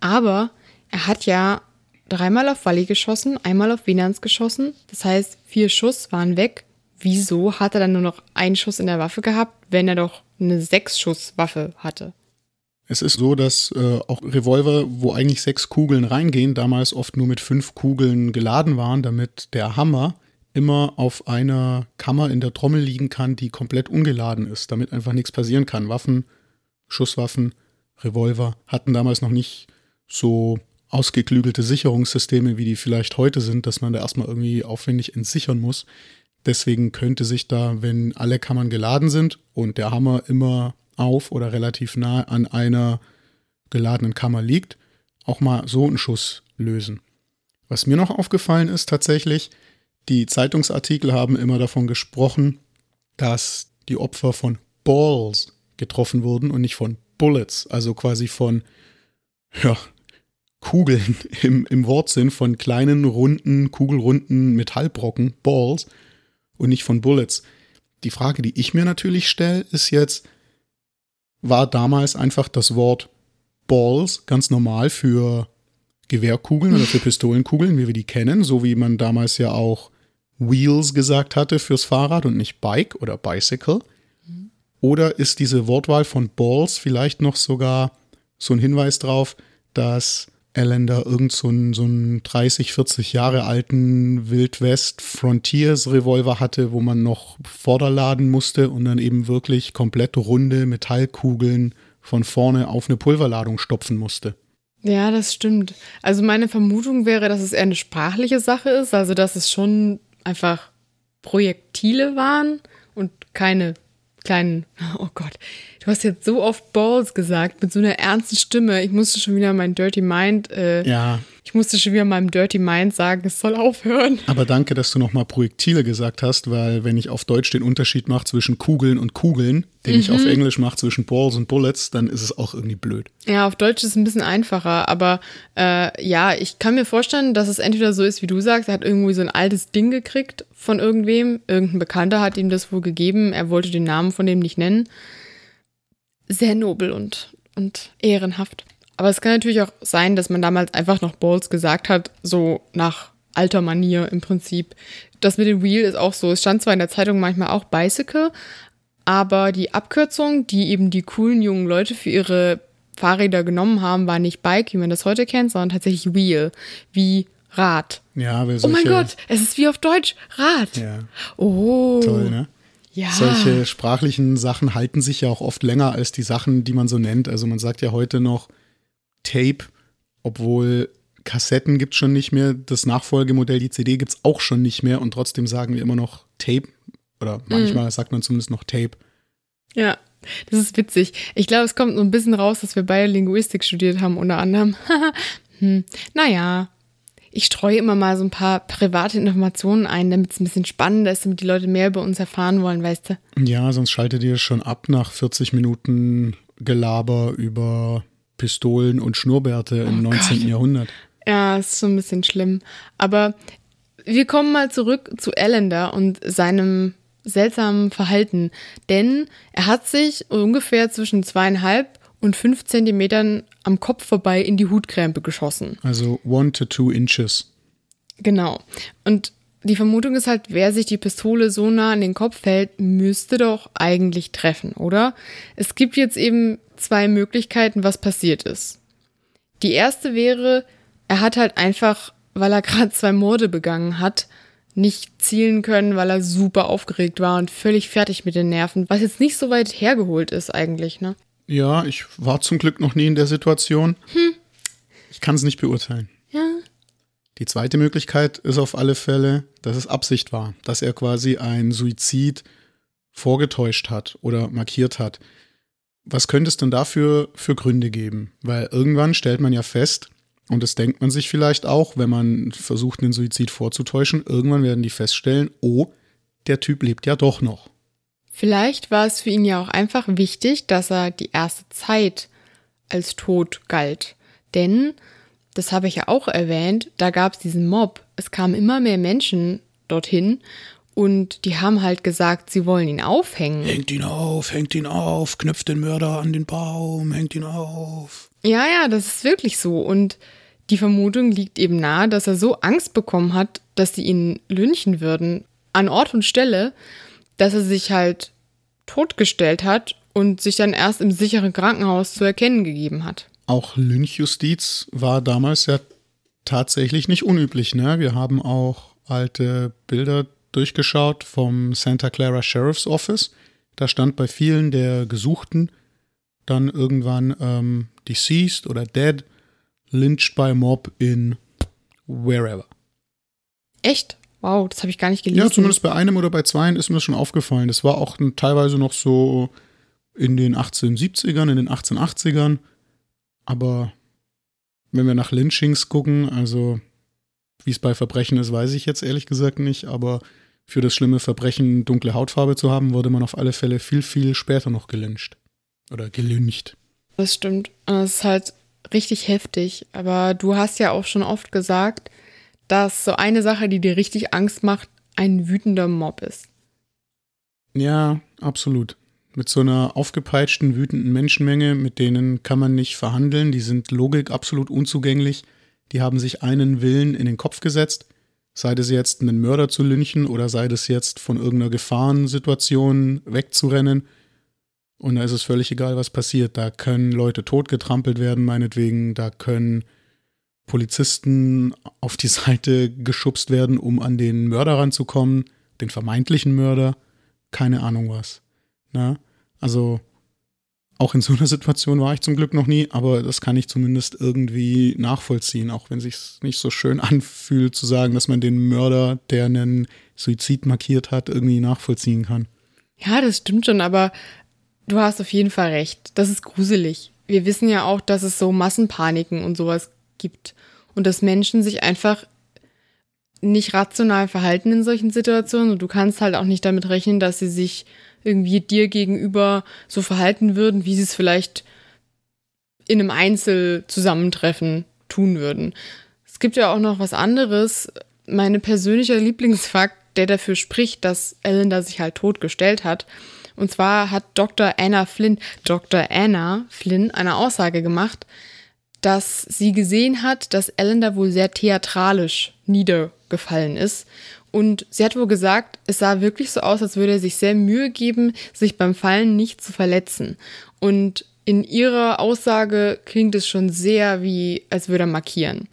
Aber er hat ja dreimal auf Wally geschossen, einmal auf Venans geschossen. Das heißt, vier Schuss waren weg. Wieso hat er dann nur noch einen Schuss in der Waffe gehabt, wenn er doch eine Sechs-Schuss-Waffe hatte? Es ist so, dass äh, auch Revolver, wo eigentlich sechs Kugeln reingehen, damals oft nur mit fünf Kugeln geladen waren, damit der Hammer immer auf einer Kammer in der Trommel liegen kann, die komplett ungeladen ist, damit einfach nichts passieren kann. Waffen, Schusswaffen, Revolver hatten damals noch nicht so ausgeklügelte Sicherungssysteme, wie die vielleicht heute sind, dass man da erstmal irgendwie aufwendig entsichern muss. Deswegen könnte sich da, wenn alle Kammern geladen sind und der Hammer immer auf oder relativ nah an einer geladenen Kammer liegt, auch mal so einen Schuss lösen. Was mir noch aufgefallen ist tatsächlich, die Zeitungsartikel haben immer davon gesprochen, dass die Opfer von Balls getroffen wurden und nicht von Bullets, also quasi von ja, Kugeln im, im Wortsinn, von kleinen, runden, kugelrunden Metallbrocken, Balls und nicht von Bullets. Die Frage, die ich mir natürlich stelle, ist jetzt, war damals einfach das Wort Balls ganz normal für Gewehrkugeln oder für Pistolenkugeln, wie wir die kennen, so wie man damals ja auch Wheels gesagt hatte fürs Fahrrad und nicht Bike oder Bicycle? Oder ist diese Wortwahl von Balls vielleicht noch sogar so ein Hinweis drauf, dass Allender irgend so einen, so einen 30, 40 Jahre alten Wildwest Frontiers Revolver hatte, wo man noch Vorderladen musste und dann eben wirklich komplett runde Metallkugeln von vorne auf eine Pulverladung stopfen musste. Ja, das stimmt. Also meine Vermutung wäre, dass es eher eine sprachliche Sache ist, also dass es schon einfach Projektile waren und keine kleinen, oh Gott, du hast jetzt so oft Balls gesagt mit so einer ernsten Stimme. Ich musste schon wieder mein Dirty Mind, äh, ja. Ich musste schon wieder meinem Dirty Mind sagen, es soll aufhören. Aber danke, dass du nochmal Projektile gesagt hast, weil wenn ich auf Deutsch den Unterschied mache zwischen Kugeln und Kugeln, den mhm. ich auf mhm. Englisch mache zwischen Balls und Bullets, dann ist es auch irgendwie blöd. Ja, auf Deutsch ist es ein bisschen einfacher, aber äh, ja, ich kann mir vorstellen, dass es entweder so ist, wie du sagst, er hat irgendwie so ein altes Ding gekriegt von irgendwem, irgendein Bekannter hat ihm das wohl gegeben, er wollte den Namen von dem nicht nennen. Sehr nobel und, und ehrenhaft. Aber es kann natürlich auch sein, dass man damals einfach noch Balls gesagt hat, so nach alter Manier im Prinzip. Das mit dem Wheel ist auch so. Es stand zwar in der Zeitung manchmal auch Bicycle, aber die Abkürzung, die eben die coolen jungen Leute für ihre Fahrräder genommen haben, war nicht Bike, wie man das heute kennt, sondern tatsächlich Wheel, wie Rad. Ja, Oh mein Gott, es ist wie auf Deutsch Rad. Ja. Oh. Toll, ne? Ja. Solche sprachlichen Sachen halten sich ja auch oft länger als die Sachen, die man so nennt. Also man sagt ja heute noch Tape, obwohl Kassetten gibt es schon nicht mehr. Das Nachfolgemodell, die CD, gibt es auch schon nicht mehr. Und trotzdem sagen wir immer noch Tape. Oder manchmal mhm. sagt man zumindest noch Tape. Ja, das ist witzig. Ich glaube, es kommt so ein bisschen raus, dass wir beide Linguistik studiert haben, unter anderem. hm. Naja, ich streue immer mal so ein paar private Informationen ein, damit es ein bisschen spannender ist, damit die Leute mehr über uns erfahren wollen, weißt du? Ja, sonst schaltet ihr schon ab nach 40 Minuten Gelaber über Pistolen und Schnurrbärte im Oh 19. Gott. Jahrhundert. Ja, ist schon ein bisschen schlimm. Aber wir kommen mal zurück zu Allender und seinem seltsamen Verhalten. Denn er hat sich ungefähr zwischen zweieinhalb und fünf Zentimetern am Kopf vorbei in die Hutkrempe geschossen. Also one to two inches. Genau. Und die Vermutung ist halt, wer sich die Pistole so nah an den Kopf hält, müsste doch eigentlich treffen, oder? Es gibt jetzt eben zwei Möglichkeiten, was passiert ist. Die erste wäre, er hat halt einfach, weil er gerade zwei Morde begangen hat, nicht zielen können, weil er super aufgeregt war und völlig fertig mit den Nerven, was jetzt nicht so weit hergeholt ist eigentlich, ne? Ja, ich war zum Glück noch nie in der Situation. Ich kann es nicht beurteilen. Ja. Die zweite Möglichkeit ist auf alle Fälle, dass es Absicht war, dass er quasi ein Suizid vorgetäuscht hat oder markiert hat. Was könnte es denn dafür für Gründe geben? Weil irgendwann stellt man ja fest, und das denkt man sich vielleicht auch, wenn man versucht, einen Suizid vorzutäuschen, irgendwann werden die feststellen, oh, der Typ lebt ja doch noch. Vielleicht war es für ihn ja auch einfach wichtig, dass er die erste Zeit als tot galt. Denn, das habe ich ja auch erwähnt, da gab es diesen Mob. Es kamen immer mehr Menschen dorthin und die haben halt gesagt, sie wollen ihn aufhängen. Hängt ihn auf, hängt ihn auf, knüpft den Mörder an den Baum, hängt ihn auf. Ja, ja, das ist wirklich so. Und die Vermutung liegt eben nahe, dass er so Angst bekommen hat, dass sie ihn lynchen würden, an Ort und Stelle, dass er sich halt totgestellt hat und sich dann erst im sicheren Krankenhaus zu erkennen gegeben hat. Auch Lynchjustiz war damals ja tatsächlich nicht unüblich. Ne? Wir haben auch alte Bilder durchgeschaut vom Santa Clara Sheriff's Office. Da stand bei vielen der Gesuchten dann irgendwann ähm, deceased oder dead, lynched by mob in wherever. Echt? Wow, das habe ich gar nicht gelesen. Ja, zumindest bei einem oder bei zweien ist mir das schon aufgefallen. Das war auch teilweise noch so in den 1870ern, in den 1880ern. Aber wenn wir nach Lynchings gucken, also wie es bei Verbrechen ist, weiß ich jetzt ehrlich gesagt nicht. Aber für das schlimme Verbrechen, dunkle Hautfarbe zu haben, wurde man auf alle Fälle viel, viel später noch gelyncht. Oder gelyncht. Das stimmt. Das ist halt richtig heftig. Aber du hast ja auch schon oft gesagt, dass so eine Sache, die dir richtig Angst macht, ein wütender Mob ist. Ja, absolut. Mit so einer aufgepeitschten, wütenden Menschenmenge, mit denen kann man nicht verhandeln. Die sind Logik absolut unzugänglich. Die haben sich einen Willen in den Kopf gesetzt. Sei das jetzt einen Mörder zu lynchen oder sei das jetzt von irgendeiner Gefahrensituation wegzurennen. Und da ist es völlig egal, was passiert. Da können Leute totgetrampelt werden, meinetwegen. Da können Polizisten auf die Seite geschubst werden, um an den Mörder ranzukommen, den vermeintlichen Mörder. Keine Ahnung was. Na? Also auch in so einer Situation war ich zum Glück noch nie, aber das kann ich zumindest irgendwie nachvollziehen, auch wenn sich nicht so schön anfühlt zu sagen, dass man den Mörder, der einen Suizid markiert hat, irgendwie nachvollziehen kann. Ja, das stimmt schon, aber du hast auf jeden Fall recht. Das ist gruselig. Wir wissen ja auch, dass es so Massenpaniken und sowas gibt und dass Menschen sich einfach nicht rational verhalten in solchen Situationen und du kannst halt auch nicht damit rechnen, dass sie sich irgendwie dir gegenüber so verhalten würden, wie sie es vielleicht in einem Einzelzusammentreffen tun würden. Es gibt ja auch noch was anderes. Mein persönlicher Lieblingsfakt, der dafür spricht, dass Ellen da sich halt totgestellt hat. Und zwar hat Dr. Anna Flynn, Dr. Anna Flynn eine Aussage gemacht, dass sie gesehen hat, dass Ellen da wohl sehr theatralisch niedergefallen ist. Und sie hat wohl gesagt, es sah wirklich so aus, als würde er sich sehr Mühe geben, sich beim Fallen nicht zu verletzen. Und in ihrer Aussage klingt es schon sehr wie, als würde er markieren.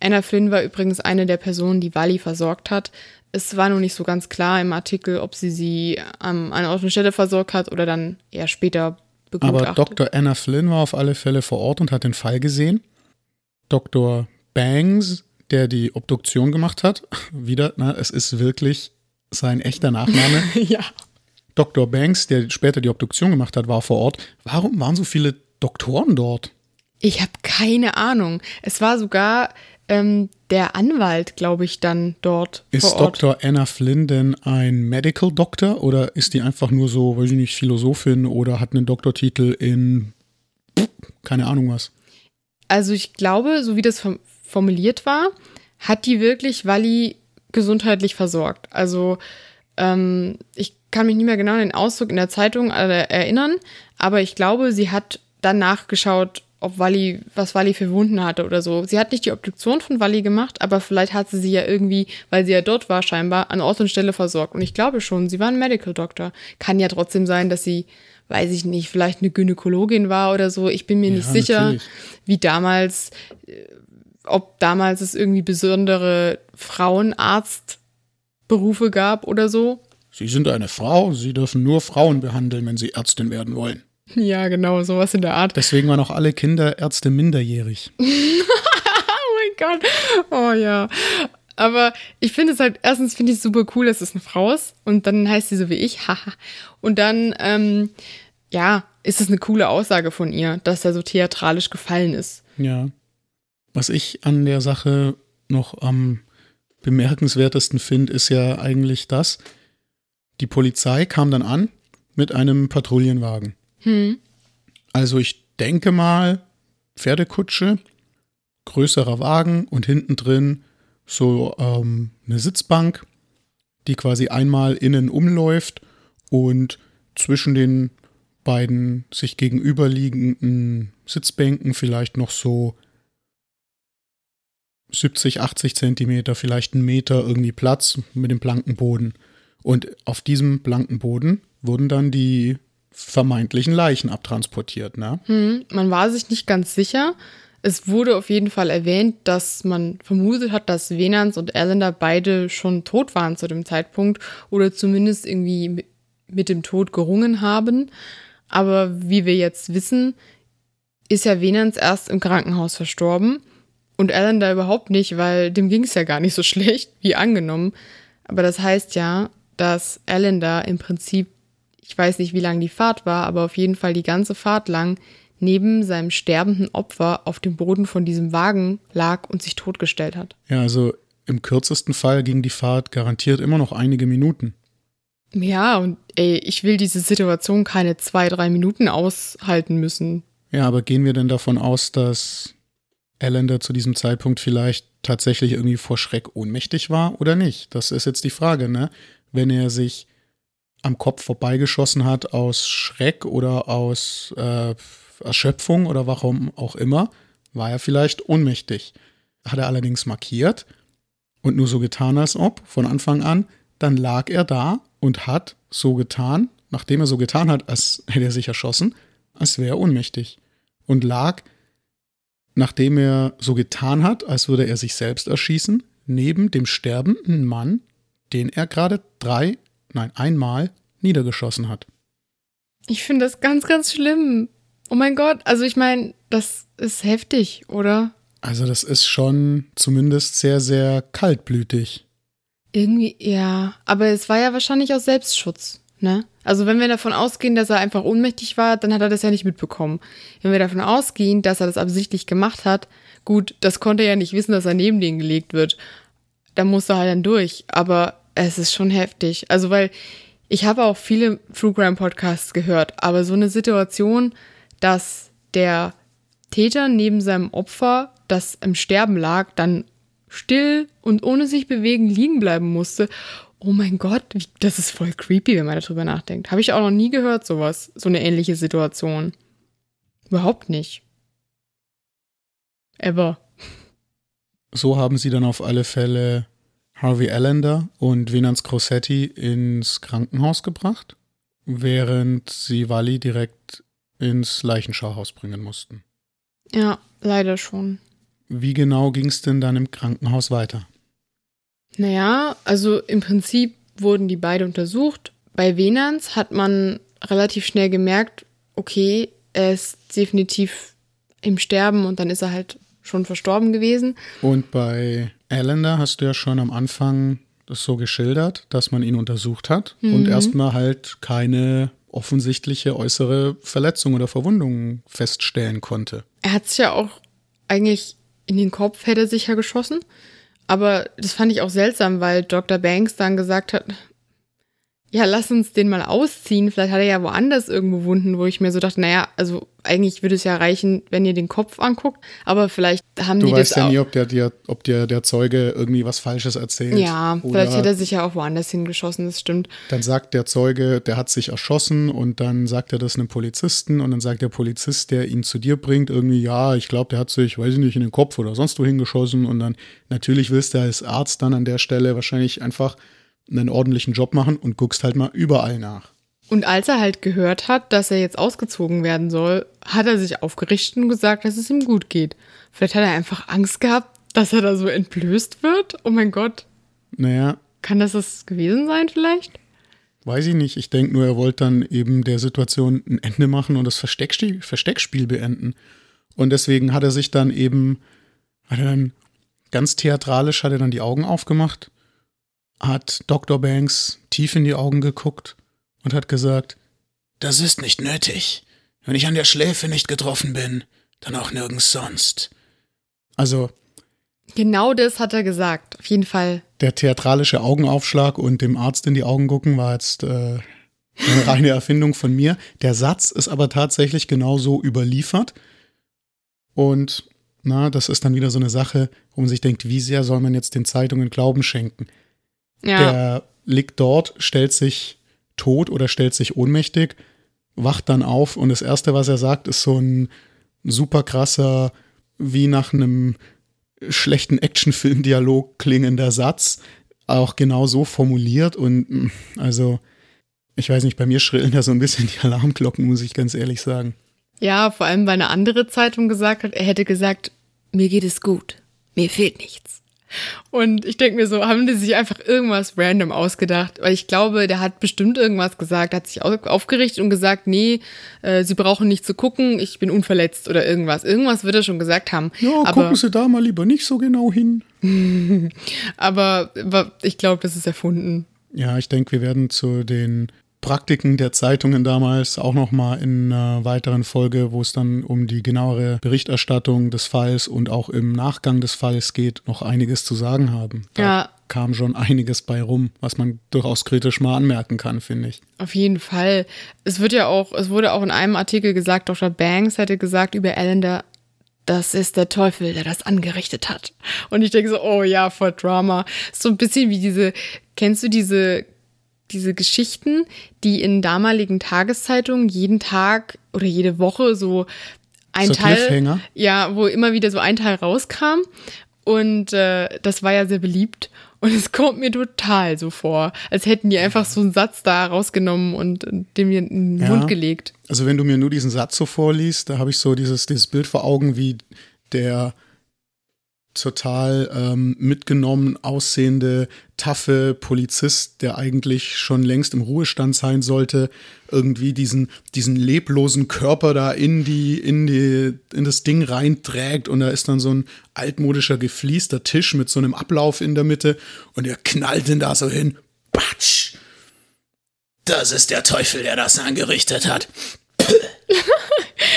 Anna Flynn war übrigens eine der Personen, die Wally versorgt hat. Es war noch nicht so ganz klar im Artikel, ob sie sie an einer Ort und Stelle versorgt hat oder dann eher später begutachtet. Aber Dr. Anna Flynn war auf alle Fälle vor Ort und hat den Fall gesehen. Dr. Bangs, der die Obduktion gemacht hat, wieder, na, es ist wirklich sein echter Nachname. ja. Dr. Banks, der später die Obduktion gemacht hat, war vor Ort. Warum waren so viele Doktoren dort? Ich habe keine Ahnung. Es war sogar ähm, der Anwalt, glaube ich, dann dort Ist vor Ort. Dr. Anna Flynn denn ein Medical Doctor oder ist die einfach nur so, weiß ich nicht, Philosophin oder hat einen Doktortitel in keine Ahnung was? also ich glaube, so wie das formuliert war, hat die wirklich Wally gesundheitlich versorgt. Also ähm, ich kann mich nicht mehr genau an den Ausdruck in der Zeitung erinnern, aber ich glaube, sie hat dann nachgeschaut, ob Wally, was Wally für Wunden hatte oder so. Sie hat nicht die Obduktion von Wally gemacht, aber vielleicht hat sie sie ja irgendwie, weil sie ja dort war, scheinbar an Ort und Stelle versorgt. Und ich glaube schon, sie war ein Medical Doctor. Kann ja trotzdem sein, dass sie, weiß ich nicht, vielleicht eine Gynäkologin war oder so. Ich bin mir ja, nicht sicher, natürlich. wie damals, äh, ob damals es irgendwie besondere Frauenarztberufe gab oder so. Sie sind eine Frau, Sie dürfen nur Frauen behandeln, wenn Sie Ärztin werden wollen. Ja, genau, sowas in der Art. Deswegen waren auch alle Kinderärzte minderjährig. oh mein Gott. Oh ja. Aber ich finde es halt, erstens finde ich es super cool, dass es eine Frau ist. Und dann heißt sie so wie ich, haha. und dann, ähm, ja, ist es eine coole Aussage von ihr, dass er so theatralisch gefallen ist. Ja. Was ich an der Sache noch am bemerkenswertesten finde, ist ja eigentlich das, die Polizei kam dann an mit einem Patrouillenwagen. Hm. Also ich denke mal, Pferdekutsche, größerer Wagen und hinten drin so ähm, eine Sitzbank, die quasi einmal innen umläuft und zwischen den beiden sich gegenüberliegenden Sitzbänken vielleicht noch so 70, 80 Zentimeter, vielleicht einen Meter irgendwie Platz mit dem blanken Boden. Und auf diesem blanken Boden wurden dann die vermeintlichen Leichen abtransportiert. Ne? Hm, man war sich nicht ganz sicher. Es wurde auf jeden Fall erwähnt, dass man vermutet hat, dass Venans und Allender beide schon tot waren zu dem Zeitpunkt oder zumindest irgendwie mit dem Tod gerungen haben. Aber wie wir jetzt wissen, ist ja Venans erst im Krankenhaus verstorben und Allender überhaupt nicht, weil dem ging es ja gar nicht so schlecht wie angenommen. Aber das heißt ja, dass Allender im Prinzip ich weiß nicht, wie lang die Fahrt war, aber auf jeden Fall die ganze Fahrt lang neben seinem sterbenden Opfer auf dem Boden von diesem Wagen lag und sich totgestellt hat. Ja, also im kürzesten Fall ging die Fahrt garantiert immer noch einige Minuten. Ja, und ey, ich will diese Situation keine zwei, drei Minuten aushalten müssen. Ja, aber gehen wir denn davon aus, dass Allender zu diesem Zeitpunkt vielleicht tatsächlich irgendwie vor Schreck ohnmächtig war oder nicht? Das ist jetzt die Frage, ne? Wenn er sich am Kopf vorbeigeschossen hat aus Schreck oder aus äh, Erschöpfung oder warum auch immer, war er vielleicht ohnmächtig. Hat er allerdings markiert und nur so getan, als ob von Anfang an, dann lag er da und hat so getan, nachdem er so getan hat, als hätte er sich erschossen, als wäre er ohnmächtig. Und lag, nachdem er so getan hat, als würde er sich selbst erschießen, neben dem sterbenden Mann, den er gerade drei nein, einmal niedergeschossen hat. Ich finde das ganz, ganz schlimm. Oh mein Gott, also ich meine, das ist heftig, oder? Also das ist schon zumindest sehr, sehr kaltblütig. Irgendwie, ja. Aber es war ja wahrscheinlich aus Selbstschutz, ne? Also wenn wir davon ausgehen, dass er einfach ohnmächtig war, dann hat er das ja nicht mitbekommen. Wenn wir davon ausgehen, dass er das absichtlich gemacht hat, gut, das konnte er ja nicht wissen, dass er neben den gelegt wird. Da musste er halt dann durch. Aber es ist schon heftig. Also, weil ich habe auch viele True Crime Podcasts gehört, aber so eine Situation, dass der Täter neben seinem Opfer, das im Sterben lag, dann still und ohne sich bewegen liegen bleiben musste. Oh mein Gott, das ist voll creepy, wenn man darüber nachdenkt. Habe ich auch noch nie gehört, sowas, so eine ähnliche Situation. Überhaupt nicht. Ever. So haben sie dann auf alle Fälle Harvey Allender und Venance Crossetti ins Krankenhaus gebracht, während sie Wally direkt ins Leichenschauhaus bringen mussten. Ja, leider schon. Wie genau ging es denn dann im Krankenhaus weiter? Naja, also im Prinzip wurden die beide untersucht. Bei Venans hat man relativ schnell gemerkt, okay, er ist definitiv im Sterben und dann ist er halt schon verstorben gewesen. Und bei Allender hast du ja schon am Anfang das so geschildert, dass man ihn untersucht hat mhm. und erstmal halt keine offensichtliche äußere Verletzung oder Verwundung feststellen konnte. Er hat sich ja auch eigentlich in den Kopf hätte sich ja geschossen. Aber das fand ich auch seltsam, weil Dr. Banks dann gesagt hat, ja, lass uns den mal ausziehen. Vielleicht hat er ja woanders irgendwo Wunden, wo ich mir so dachte, naja, also eigentlich würde es ja reichen, wenn ihr den Kopf anguckt, aber vielleicht haben du die das. Du weißt ja nie, ob der, der, ob der, der Zeuge irgendwie was Falsches erzählt. Ja, vielleicht hätte er sich ja auch woanders hingeschossen, das stimmt. Dann sagt der Zeuge, der hat sich erschossen und dann sagt er das einem Polizisten und dann sagt der Polizist, der ihn zu dir bringt, irgendwie, ja, ich glaube, der hat sich, weiß ich nicht, in den Kopf oder sonst wo hingeschossen und dann natürlich willst du als Arzt dann an der Stelle wahrscheinlich einfach einen ordentlichen Job machen und guckst halt mal überall nach. Und als er halt gehört hat, dass er jetzt ausgezogen werden soll, hat er sich aufgerichtet und gesagt, dass es ihm gut geht. Vielleicht hat er einfach Angst gehabt, dass er da so entblößt wird. Oh mein Gott. Naja. Kann das das gewesen sein vielleicht? Weiß ich nicht. Ich denke nur, er wollte dann eben der Situation ein Ende machen und das Versteckspiel, Versteckspiel beenden. Und deswegen hat er sich dann eben, hat er dann ganz theatralisch, hat er dann die Augen aufgemacht hat Dr. Banks tief in die Augen geguckt und hat gesagt, das ist nicht nötig. Wenn ich an der Schläfe nicht getroffen bin, dann auch nirgends sonst. Also. Genau das hat er gesagt, auf jeden Fall. Der theatralische Augenaufschlag und dem Arzt in die Augen gucken war jetzt äh, eine reine Erfindung von mir. Der Satz ist aber tatsächlich genauso überliefert. Und na, das ist dann wieder so eine Sache, wo man sich denkt, wie sehr soll man jetzt den Zeitungen Glauben schenken? Ja. Der liegt dort, stellt sich tot oder stellt sich ohnmächtig, wacht dann auf und das Erste, was er sagt, ist so ein super krasser, wie nach einem schlechten Actionfilm-Dialog klingender Satz, auch genau so formuliert und mm, also ich weiß nicht, bei mir schrillen da so ein bisschen die Alarmglocken, muss ich ganz ehrlich sagen. Ja, vor allem, weil eine andere Zeitung gesagt hat, er hätte gesagt, mir geht es gut, mir fehlt nichts. Und ich denke mir so, haben die sich einfach irgendwas random ausgedacht? Weil ich glaube, der hat bestimmt irgendwas gesagt, hat sich aufgerichtet und gesagt, nee, äh, sie brauchen nicht zu gucken, ich bin unverletzt oder irgendwas. Irgendwas wird er schon gesagt haben. Ja, aber, gucken Sie da mal lieber nicht so genau hin. aber, aber ich glaube, das ist erfunden. Ja, ich denke, wir werden zu den Praktiken der Zeitungen damals auch nochmal in einer weiteren Folge, wo es dann um die genauere Berichterstattung des Falls und auch im Nachgang des Falls geht, noch einiges zu sagen haben. Da ja. kam schon einiges bei rum, was man durchaus kritisch mal anmerken kann, finde ich. Auf jeden Fall. Es wird ja auch, es wurde auch in einem Artikel gesagt, Dr. Banks hätte gesagt über Allender, das ist der Teufel, der das angerichtet hat. Und ich denke so, oh ja, voll Drama. So ein bisschen wie diese, kennst du diese diese Geschichten, die in damaligen Tageszeitungen jeden Tag oder jede Woche so ein so Teil, ja, wo immer wieder so ein Teil rauskam und äh, das war ja sehr beliebt und es kommt mir total so vor, als hätten die einfach so einen Satz da rausgenommen und dem mir in den ja. Mund gelegt. Also wenn du mir nur diesen Satz so vorliest, da habe ich so dieses, dieses Bild vor Augen, wie der total ähm, mitgenommen aussehende, taffe Polizist, der eigentlich schon längst im Ruhestand sein sollte, irgendwie diesen, diesen leblosen Körper da in die, in die, in das Ding reinträgt und da ist dann so ein altmodischer gefliester Tisch mit so einem Ablauf in der Mitte und er knallt ihn da so hin. Patsch! Das ist der Teufel, der das angerichtet hat.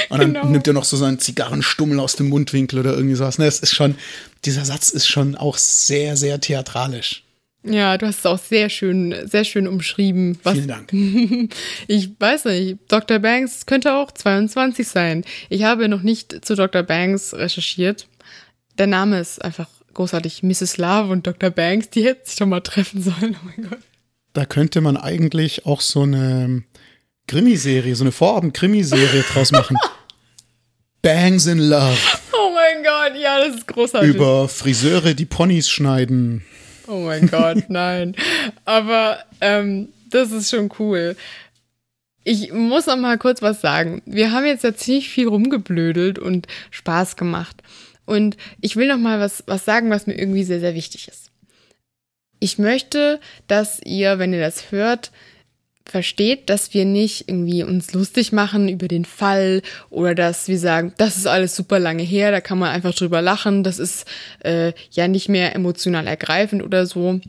Und dann genau. nimmt er noch so seinen Zigarrenstummel aus dem Mundwinkel oder irgendwie sowas. Ne, es ist schon, dieser Satz ist schon auch sehr, sehr theatralisch. Ja, du hast es auch sehr schön, sehr schön umschrieben. Was, Vielen Dank. ich weiß nicht, Dr. Banks könnte auch 22 sein. Ich habe noch nicht zu Dr. Banks recherchiert. Der Name ist einfach großartig. Mrs. Love und Dr. Banks, die hätten sich doch mal treffen sollen. Oh mein Gott. Da könnte man eigentlich auch so eine Krimiserie, so eine Vorabend-Krimiserie draus machen. Bangs in Love. Oh mein Gott, ja, das ist großartig. Über Friseure, die Ponys schneiden. Oh mein Gott, nein. Aber ähm, das ist schon cool. Ich muss noch mal kurz was sagen. Wir haben jetzt ja ziemlich viel rumgeblödelt und Spaß gemacht. Und ich will noch mal was, was sagen, was mir irgendwie sehr, sehr wichtig ist. Ich möchte, dass ihr, wenn ihr das hört, versteht, dass wir nicht irgendwie uns lustig machen über den Fall oder dass wir sagen, das ist alles super lange her, da kann man einfach drüber lachen, das ist äh, ja nicht mehr emotional ergreifend oder so.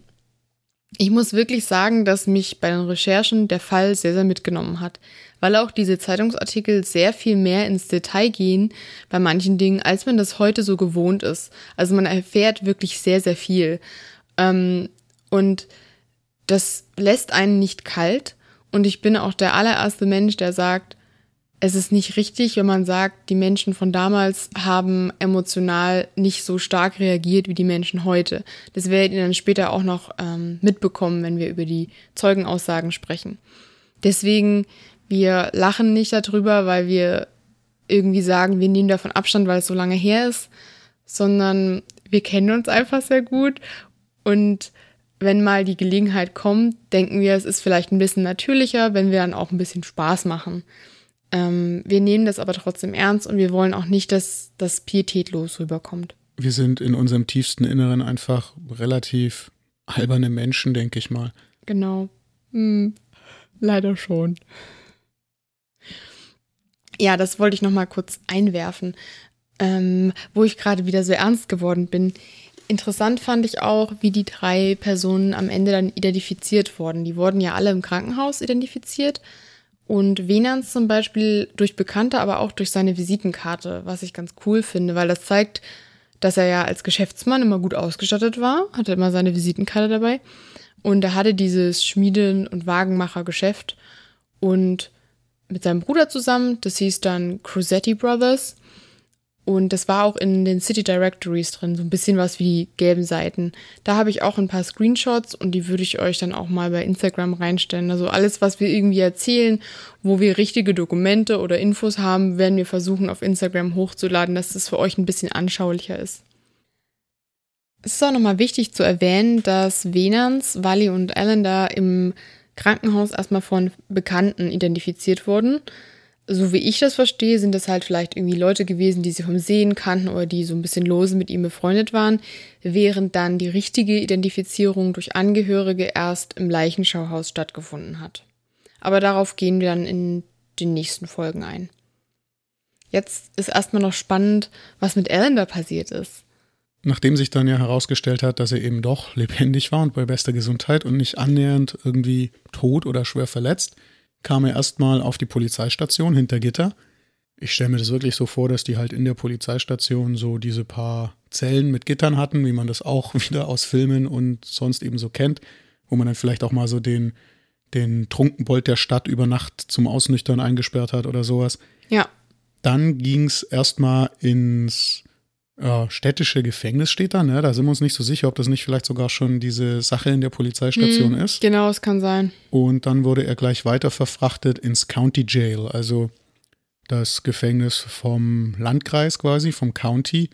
Ich muss wirklich sagen, dass mich bei den Recherchen der Fall sehr, sehr mitgenommen hat, weil auch diese Zeitungsartikel sehr viel mehr ins Detail gehen bei manchen Dingen, als man das heute so gewohnt ist. Also man erfährt wirklich sehr, sehr viel. Ähm, und das lässt einen nicht kalt. Und ich bin auch der allererste Mensch, der sagt, es ist nicht richtig, wenn man sagt, die Menschen von damals haben emotional nicht so stark reagiert wie die Menschen heute. Das werdet ihr dann später auch noch ähm, mitbekommen, wenn wir über die Zeugenaussagen sprechen. Deswegen, wir lachen nicht darüber, weil wir irgendwie sagen, wir nehmen davon Abstand, weil es so lange her ist, sondern wir kennen uns einfach sehr gut und wenn mal die Gelegenheit kommt, denken wir, es ist vielleicht ein bisschen natürlicher, wenn wir dann auch ein bisschen Spaß machen. Ähm, wir nehmen das aber trotzdem ernst und wir wollen auch nicht, dass das pietätlos rüberkommt. Wir sind in unserem tiefsten Inneren einfach relativ alberne Menschen, denke ich mal. Genau. Hm, leider schon. Ja, das wollte ich noch mal kurz einwerfen, ähm, wo ich gerade wieder so ernst geworden bin. Interessant fand ich auch, wie die drei Personen am Ende dann identifiziert wurden. Die wurden ja alle im Krankenhaus identifiziert. Und Venans zum Beispiel durch Bekannte, aber auch durch seine Visitenkarte, was ich ganz cool finde, weil das zeigt, dass er ja als Geschäftsmann immer gut ausgestattet war, hatte immer seine Visitenkarte dabei. Und er hatte dieses Schmieden- und Wagenmachergeschäft. Und mit seinem Bruder zusammen, das hieß dann Cruzetti Brothers und das war auch in den City Directories drin, so ein bisschen was wie die gelben Seiten. Da habe ich auch ein paar Screenshots und die würde ich euch dann auch mal bei Instagram reinstellen. Also alles, was wir irgendwie erzählen, wo wir richtige Dokumente oder Infos haben, werden wir versuchen auf Instagram hochzuladen, dass das für euch ein bisschen anschaulicher ist. Es ist auch nochmal wichtig zu erwähnen, dass Venans, Wally und Alan da im Krankenhaus erstmal von Bekannten identifiziert wurden so wie ich das verstehe, sind das halt vielleicht irgendwie Leute gewesen, die sie vom Sehen kannten oder die so ein bisschen lose mit ihm befreundet waren, während dann die richtige Identifizierung durch Angehörige erst im Leichenschauhaus stattgefunden hat. Aber darauf gehen wir dann in den nächsten Folgen ein. Jetzt ist erstmal noch spannend, was mit Alan da passiert ist. Nachdem sich dann ja herausgestellt hat, dass er eben doch lebendig war und bei bester Gesundheit und nicht annähernd irgendwie tot oder schwer verletzt, kam er erstmal auf die Polizeistation hinter Gitter. Ich stelle mir das wirklich so vor, dass die halt in der Polizeistation so diese paar Zellen mit Gittern hatten, wie man das auch wieder aus Filmen und sonst eben so kennt, wo man dann vielleicht auch mal so den, den Trunkenbold der Stadt über Nacht zum Ausnüchtern eingesperrt hat oder sowas. Ja. Dann ging es erstmal ins äh, städtische Gefängnis steht da, ne? Da sind wir uns nicht so sicher, ob das nicht vielleicht sogar schon diese Sache in der Polizeistation hm, ist. Genau, es kann sein. Und dann wurde er gleich weiter verfrachtet ins County Jail, also das Gefängnis vom Landkreis quasi, vom County.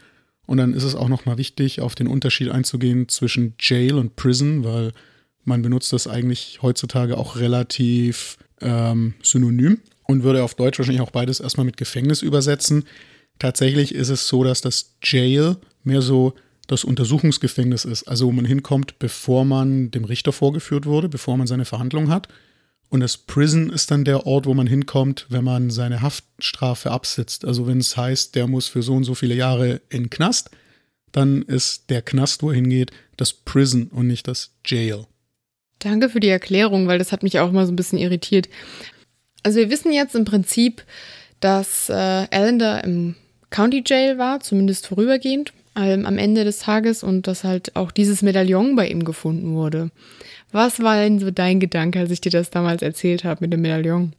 Und dann ist es auch nochmal wichtig, auf den Unterschied einzugehen zwischen Jail und Prison, weil man benutzt das eigentlich heutzutage auch relativ ähm, synonym und würde auf Deutsch wahrscheinlich auch beides erstmal mit Gefängnis übersetzen. Tatsächlich ist es so, dass das Jail mehr so das Untersuchungsgefängnis ist, also wo man hinkommt, bevor man dem Richter vorgeführt wurde, bevor man seine Verhandlung hat. Und das Prison ist dann der Ort, wo man hinkommt, wenn man seine Haftstrafe absitzt. Also wenn es heißt, der muss für so und so viele Jahre in Knast, dann ist der Knast, wo er hingeht, das Prison und nicht das Jail. Danke für die Erklärung, weil das hat mich auch mal so ein bisschen irritiert. Also wir wissen jetzt im Prinzip, dass äh, Alan da im County Jail war, zumindest vorübergehend, ähm, am Ende des Tages und dass halt auch dieses Medaillon bei ihm gefunden wurde. Was war denn so dein Gedanke, als ich dir das damals erzählt habe mit dem Medaillon?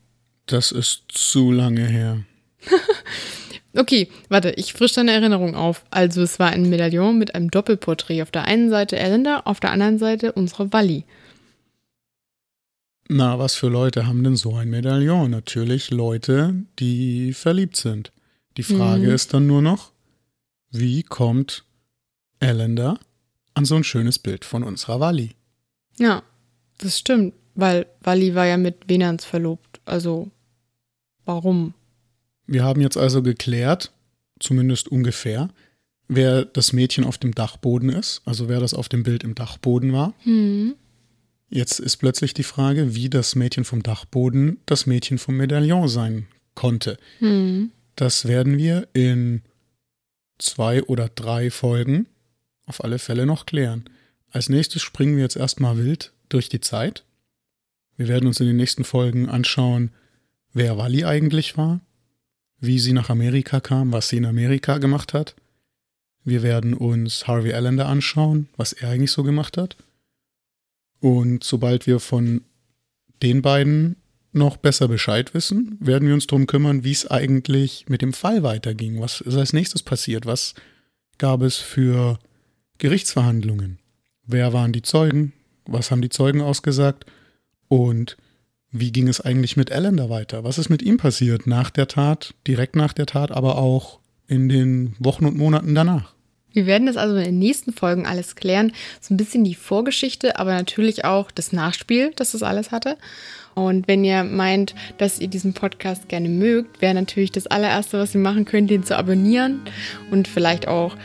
Das ist zu lange her. okay, warte, ich frische deine Erinnerung auf. Also es war ein Medaillon mit einem Doppelporträt. Auf der einen Seite Elenda, auf der anderen Seite unsere Wally. Na, was für Leute haben denn so ein Medaillon? Natürlich Leute, die verliebt sind. Die Frage mhm. ist dann nur noch, wie kommt Elender an so ein schönes Bild von unserer Wally? Ja, das stimmt, weil Wally war ja mit Venans verlobt. Also, warum? Wir haben jetzt also geklärt, zumindest ungefähr, wer das Mädchen auf dem Dachboden ist, also wer das auf dem Bild im Dachboden war. Mhm. Jetzt ist plötzlich die Frage, wie das Mädchen vom Dachboden das Mädchen vom Medaillon sein konnte. Mhm. Das werden wir in zwei oder drei Folgen auf alle Fälle noch klären. Als nächstes springen wir jetzt erstmal wild durch die Zeit. Wir werden uns in den nächsten Folgen anschauen, wer Wally eigentlich war, wie sie nach Amerika kam, was sie in Amerika gemacht hat. Wir werden uns Harvey Allender anschauen, was er eigentlich so gemacht hat. Und sobald wir von den beiden noch besser Bescheid wissen, werden wir uns darum kümmern, wie es eigentlich mit dem Fall weiterging. Was ist als nächstes passiert? Was gab es für Gerichtsverhandlungen? Wer waren die Zeugen? Was haben die Zeugen ausgesagt? Und wie ging es eigentlich mit Alan da weiter? Was ist mit ihm passiert nach der Tat, direkt nach der Tat, aber auch in den Wochen und Monaten danach? Wir werden das also in den nächsten Folgen alles klären. So ein bisschen die Vorgeschichte, aber natürlich auch das Nachspiel, dass das alles hatte. Und wenn ihr meint, dass ihr diesen Podcast gerne mögt, wäre natürlich das allererste, was ihr machen könnt, den zu abonnieren und vielleicht auch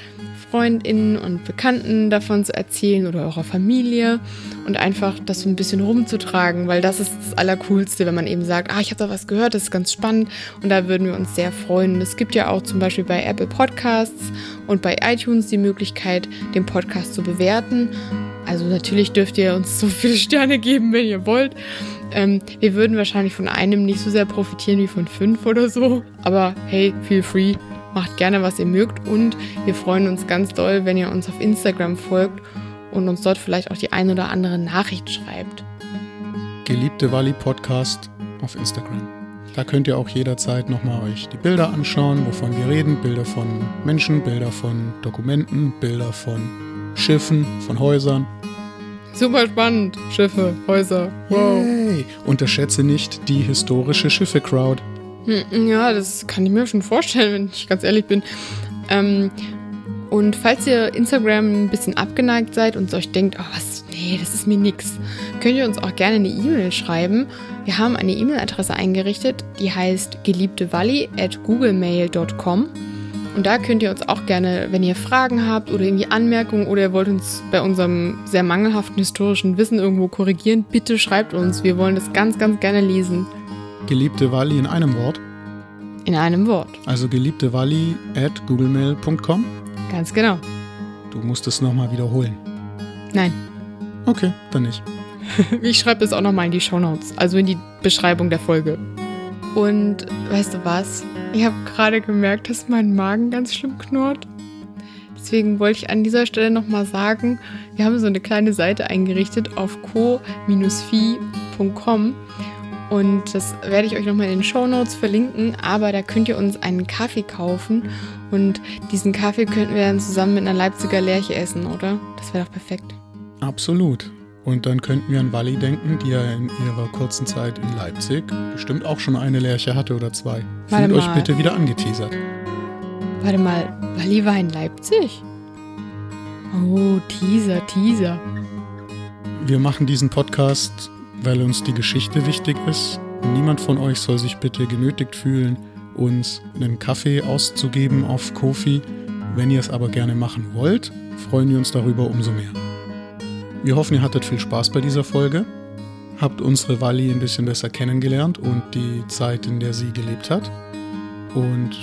Freundinnen und Bekannten davon zu erzählen oder eurer Familie und einfach das so ein bisschen rumzutragen, weil das ist das Allercoolste, wenn man eben sagt, ah, ich habe da was gehört, das ist ganz spannend und da würden wir uns sehr freuen. Es gibt ja auch zum Beispiel bei Apple Podcasts und bei iTunes die Möglichkeit, den Podcast zu bewerten. Also natürlich dürft ihr uns so viele Sterne geben, wenn ihr wollt. Ähm, wir würden wahrscheinlich von einem nicht so sehr profitieren wie von fünf oder so. Aber hey, feel free. Macht gerne, was ihr mögt. Und wir freuen uns ganz doll, wenn ihr uns auf Instagram folgt und uns dort vielleicht auch die ein oder andere Nachricht schreibt. Geliebte Wally Podcast auf Instagram. Da könnt ihr auch jederzeit nochmal euch die Bilder anschauen, wovon wir reden. Bilder von Menschen, Bilder von Dokumenten, Bilder von Schiffen, von Häusern. Super spannend. Schiffe, Häuser. Wow. Yay. Unterschätze nicht die historische Schiffe-Crowd. Hm, ja, das kann ich mir schon vorstellen, wenn ich ganz ehrlich bin. Ähm, und falls ihr Instagram ein bisschen abgeneigt seid und euch denkt, oh, was, nee, das ist mir nix, könnt ihr uns auch gerne eine E-Mail schreiben. Wir haben eine E-Mail-Adresse eingerichtet, die heißt geliebtewalli at googlemail.com. Und da könnt ihr uns auch gerne, wenn ihr Fragen habt oder irgendwie Anmerkungen oder ihr wollt uns bei unserem sehr mangelhaften historischen Wissen irgendwo korrigieren, bitte schreibt uns. Wir wollen das ganz, ganz gerne lesen. Geliebte Wally in einem Wort. In einem Wort. Also geliebte Wally at googlemail.com. Ganz genau. Du musst es nochmal wiederholen. Nein. Okay, dann nicht. ich schreibe es auch nochmal in die Shownotes, also in die Beschreibung der Folge. Und weißt du was? Ich habe gerade gemerkt, dass mein Magen ganz schlimm knurrt. Deswegen wollte ich an dieser Stelle nochmal sagen, wir haben so eine kleine Seite eingerichtet auf co-fi.com und das werde ich euch nochmal in den Show Notes verlinken, aber da könnt ihr uns einen Kaffee kaufen und diesen Kaffee könnten wir dann zusammen mit einer Leipziger Lerche essen, oder? Das wäre doch perfekt. Absolut. Und dann könnten wir an Walli denken, die ja in ihrer kurzen Zeit in Leipzig bestimmt auch schon eine Lerche hatte oder zwei. Warte Fühlt mal. euch bitte wieder angeteasert. Warte mal, Walli war in Leipzig? Oh, Teaser, Teaser. Wir machen diesen Podcast, weil uns die Geschichte wichtig ist. Niemand von euch soll sich bitte genötigt fühlen, uns einen Kaffee auszugeben auf Kofi. Wenn ihr es aber gerne machen wollt, freuen wir uns darüber umso mehr. Wir hoffen, ihr hattet viel Spaß bei dieser Folge, habt unsere Wally ein bisschen besser kennengelernt und die Zeit, in der sie gelebt hat. Und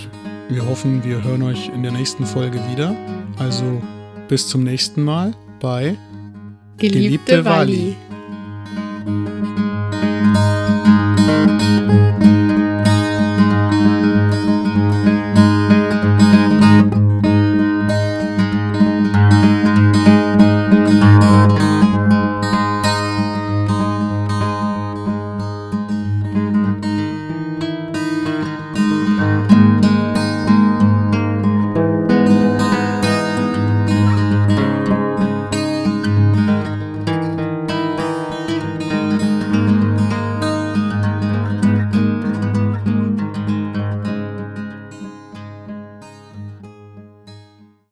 wir hoffen, wir hören euch in der nächsten Folge wieder. Also bis zum nächsten Mal bei Geliebte, Geliebte Wally. Wally.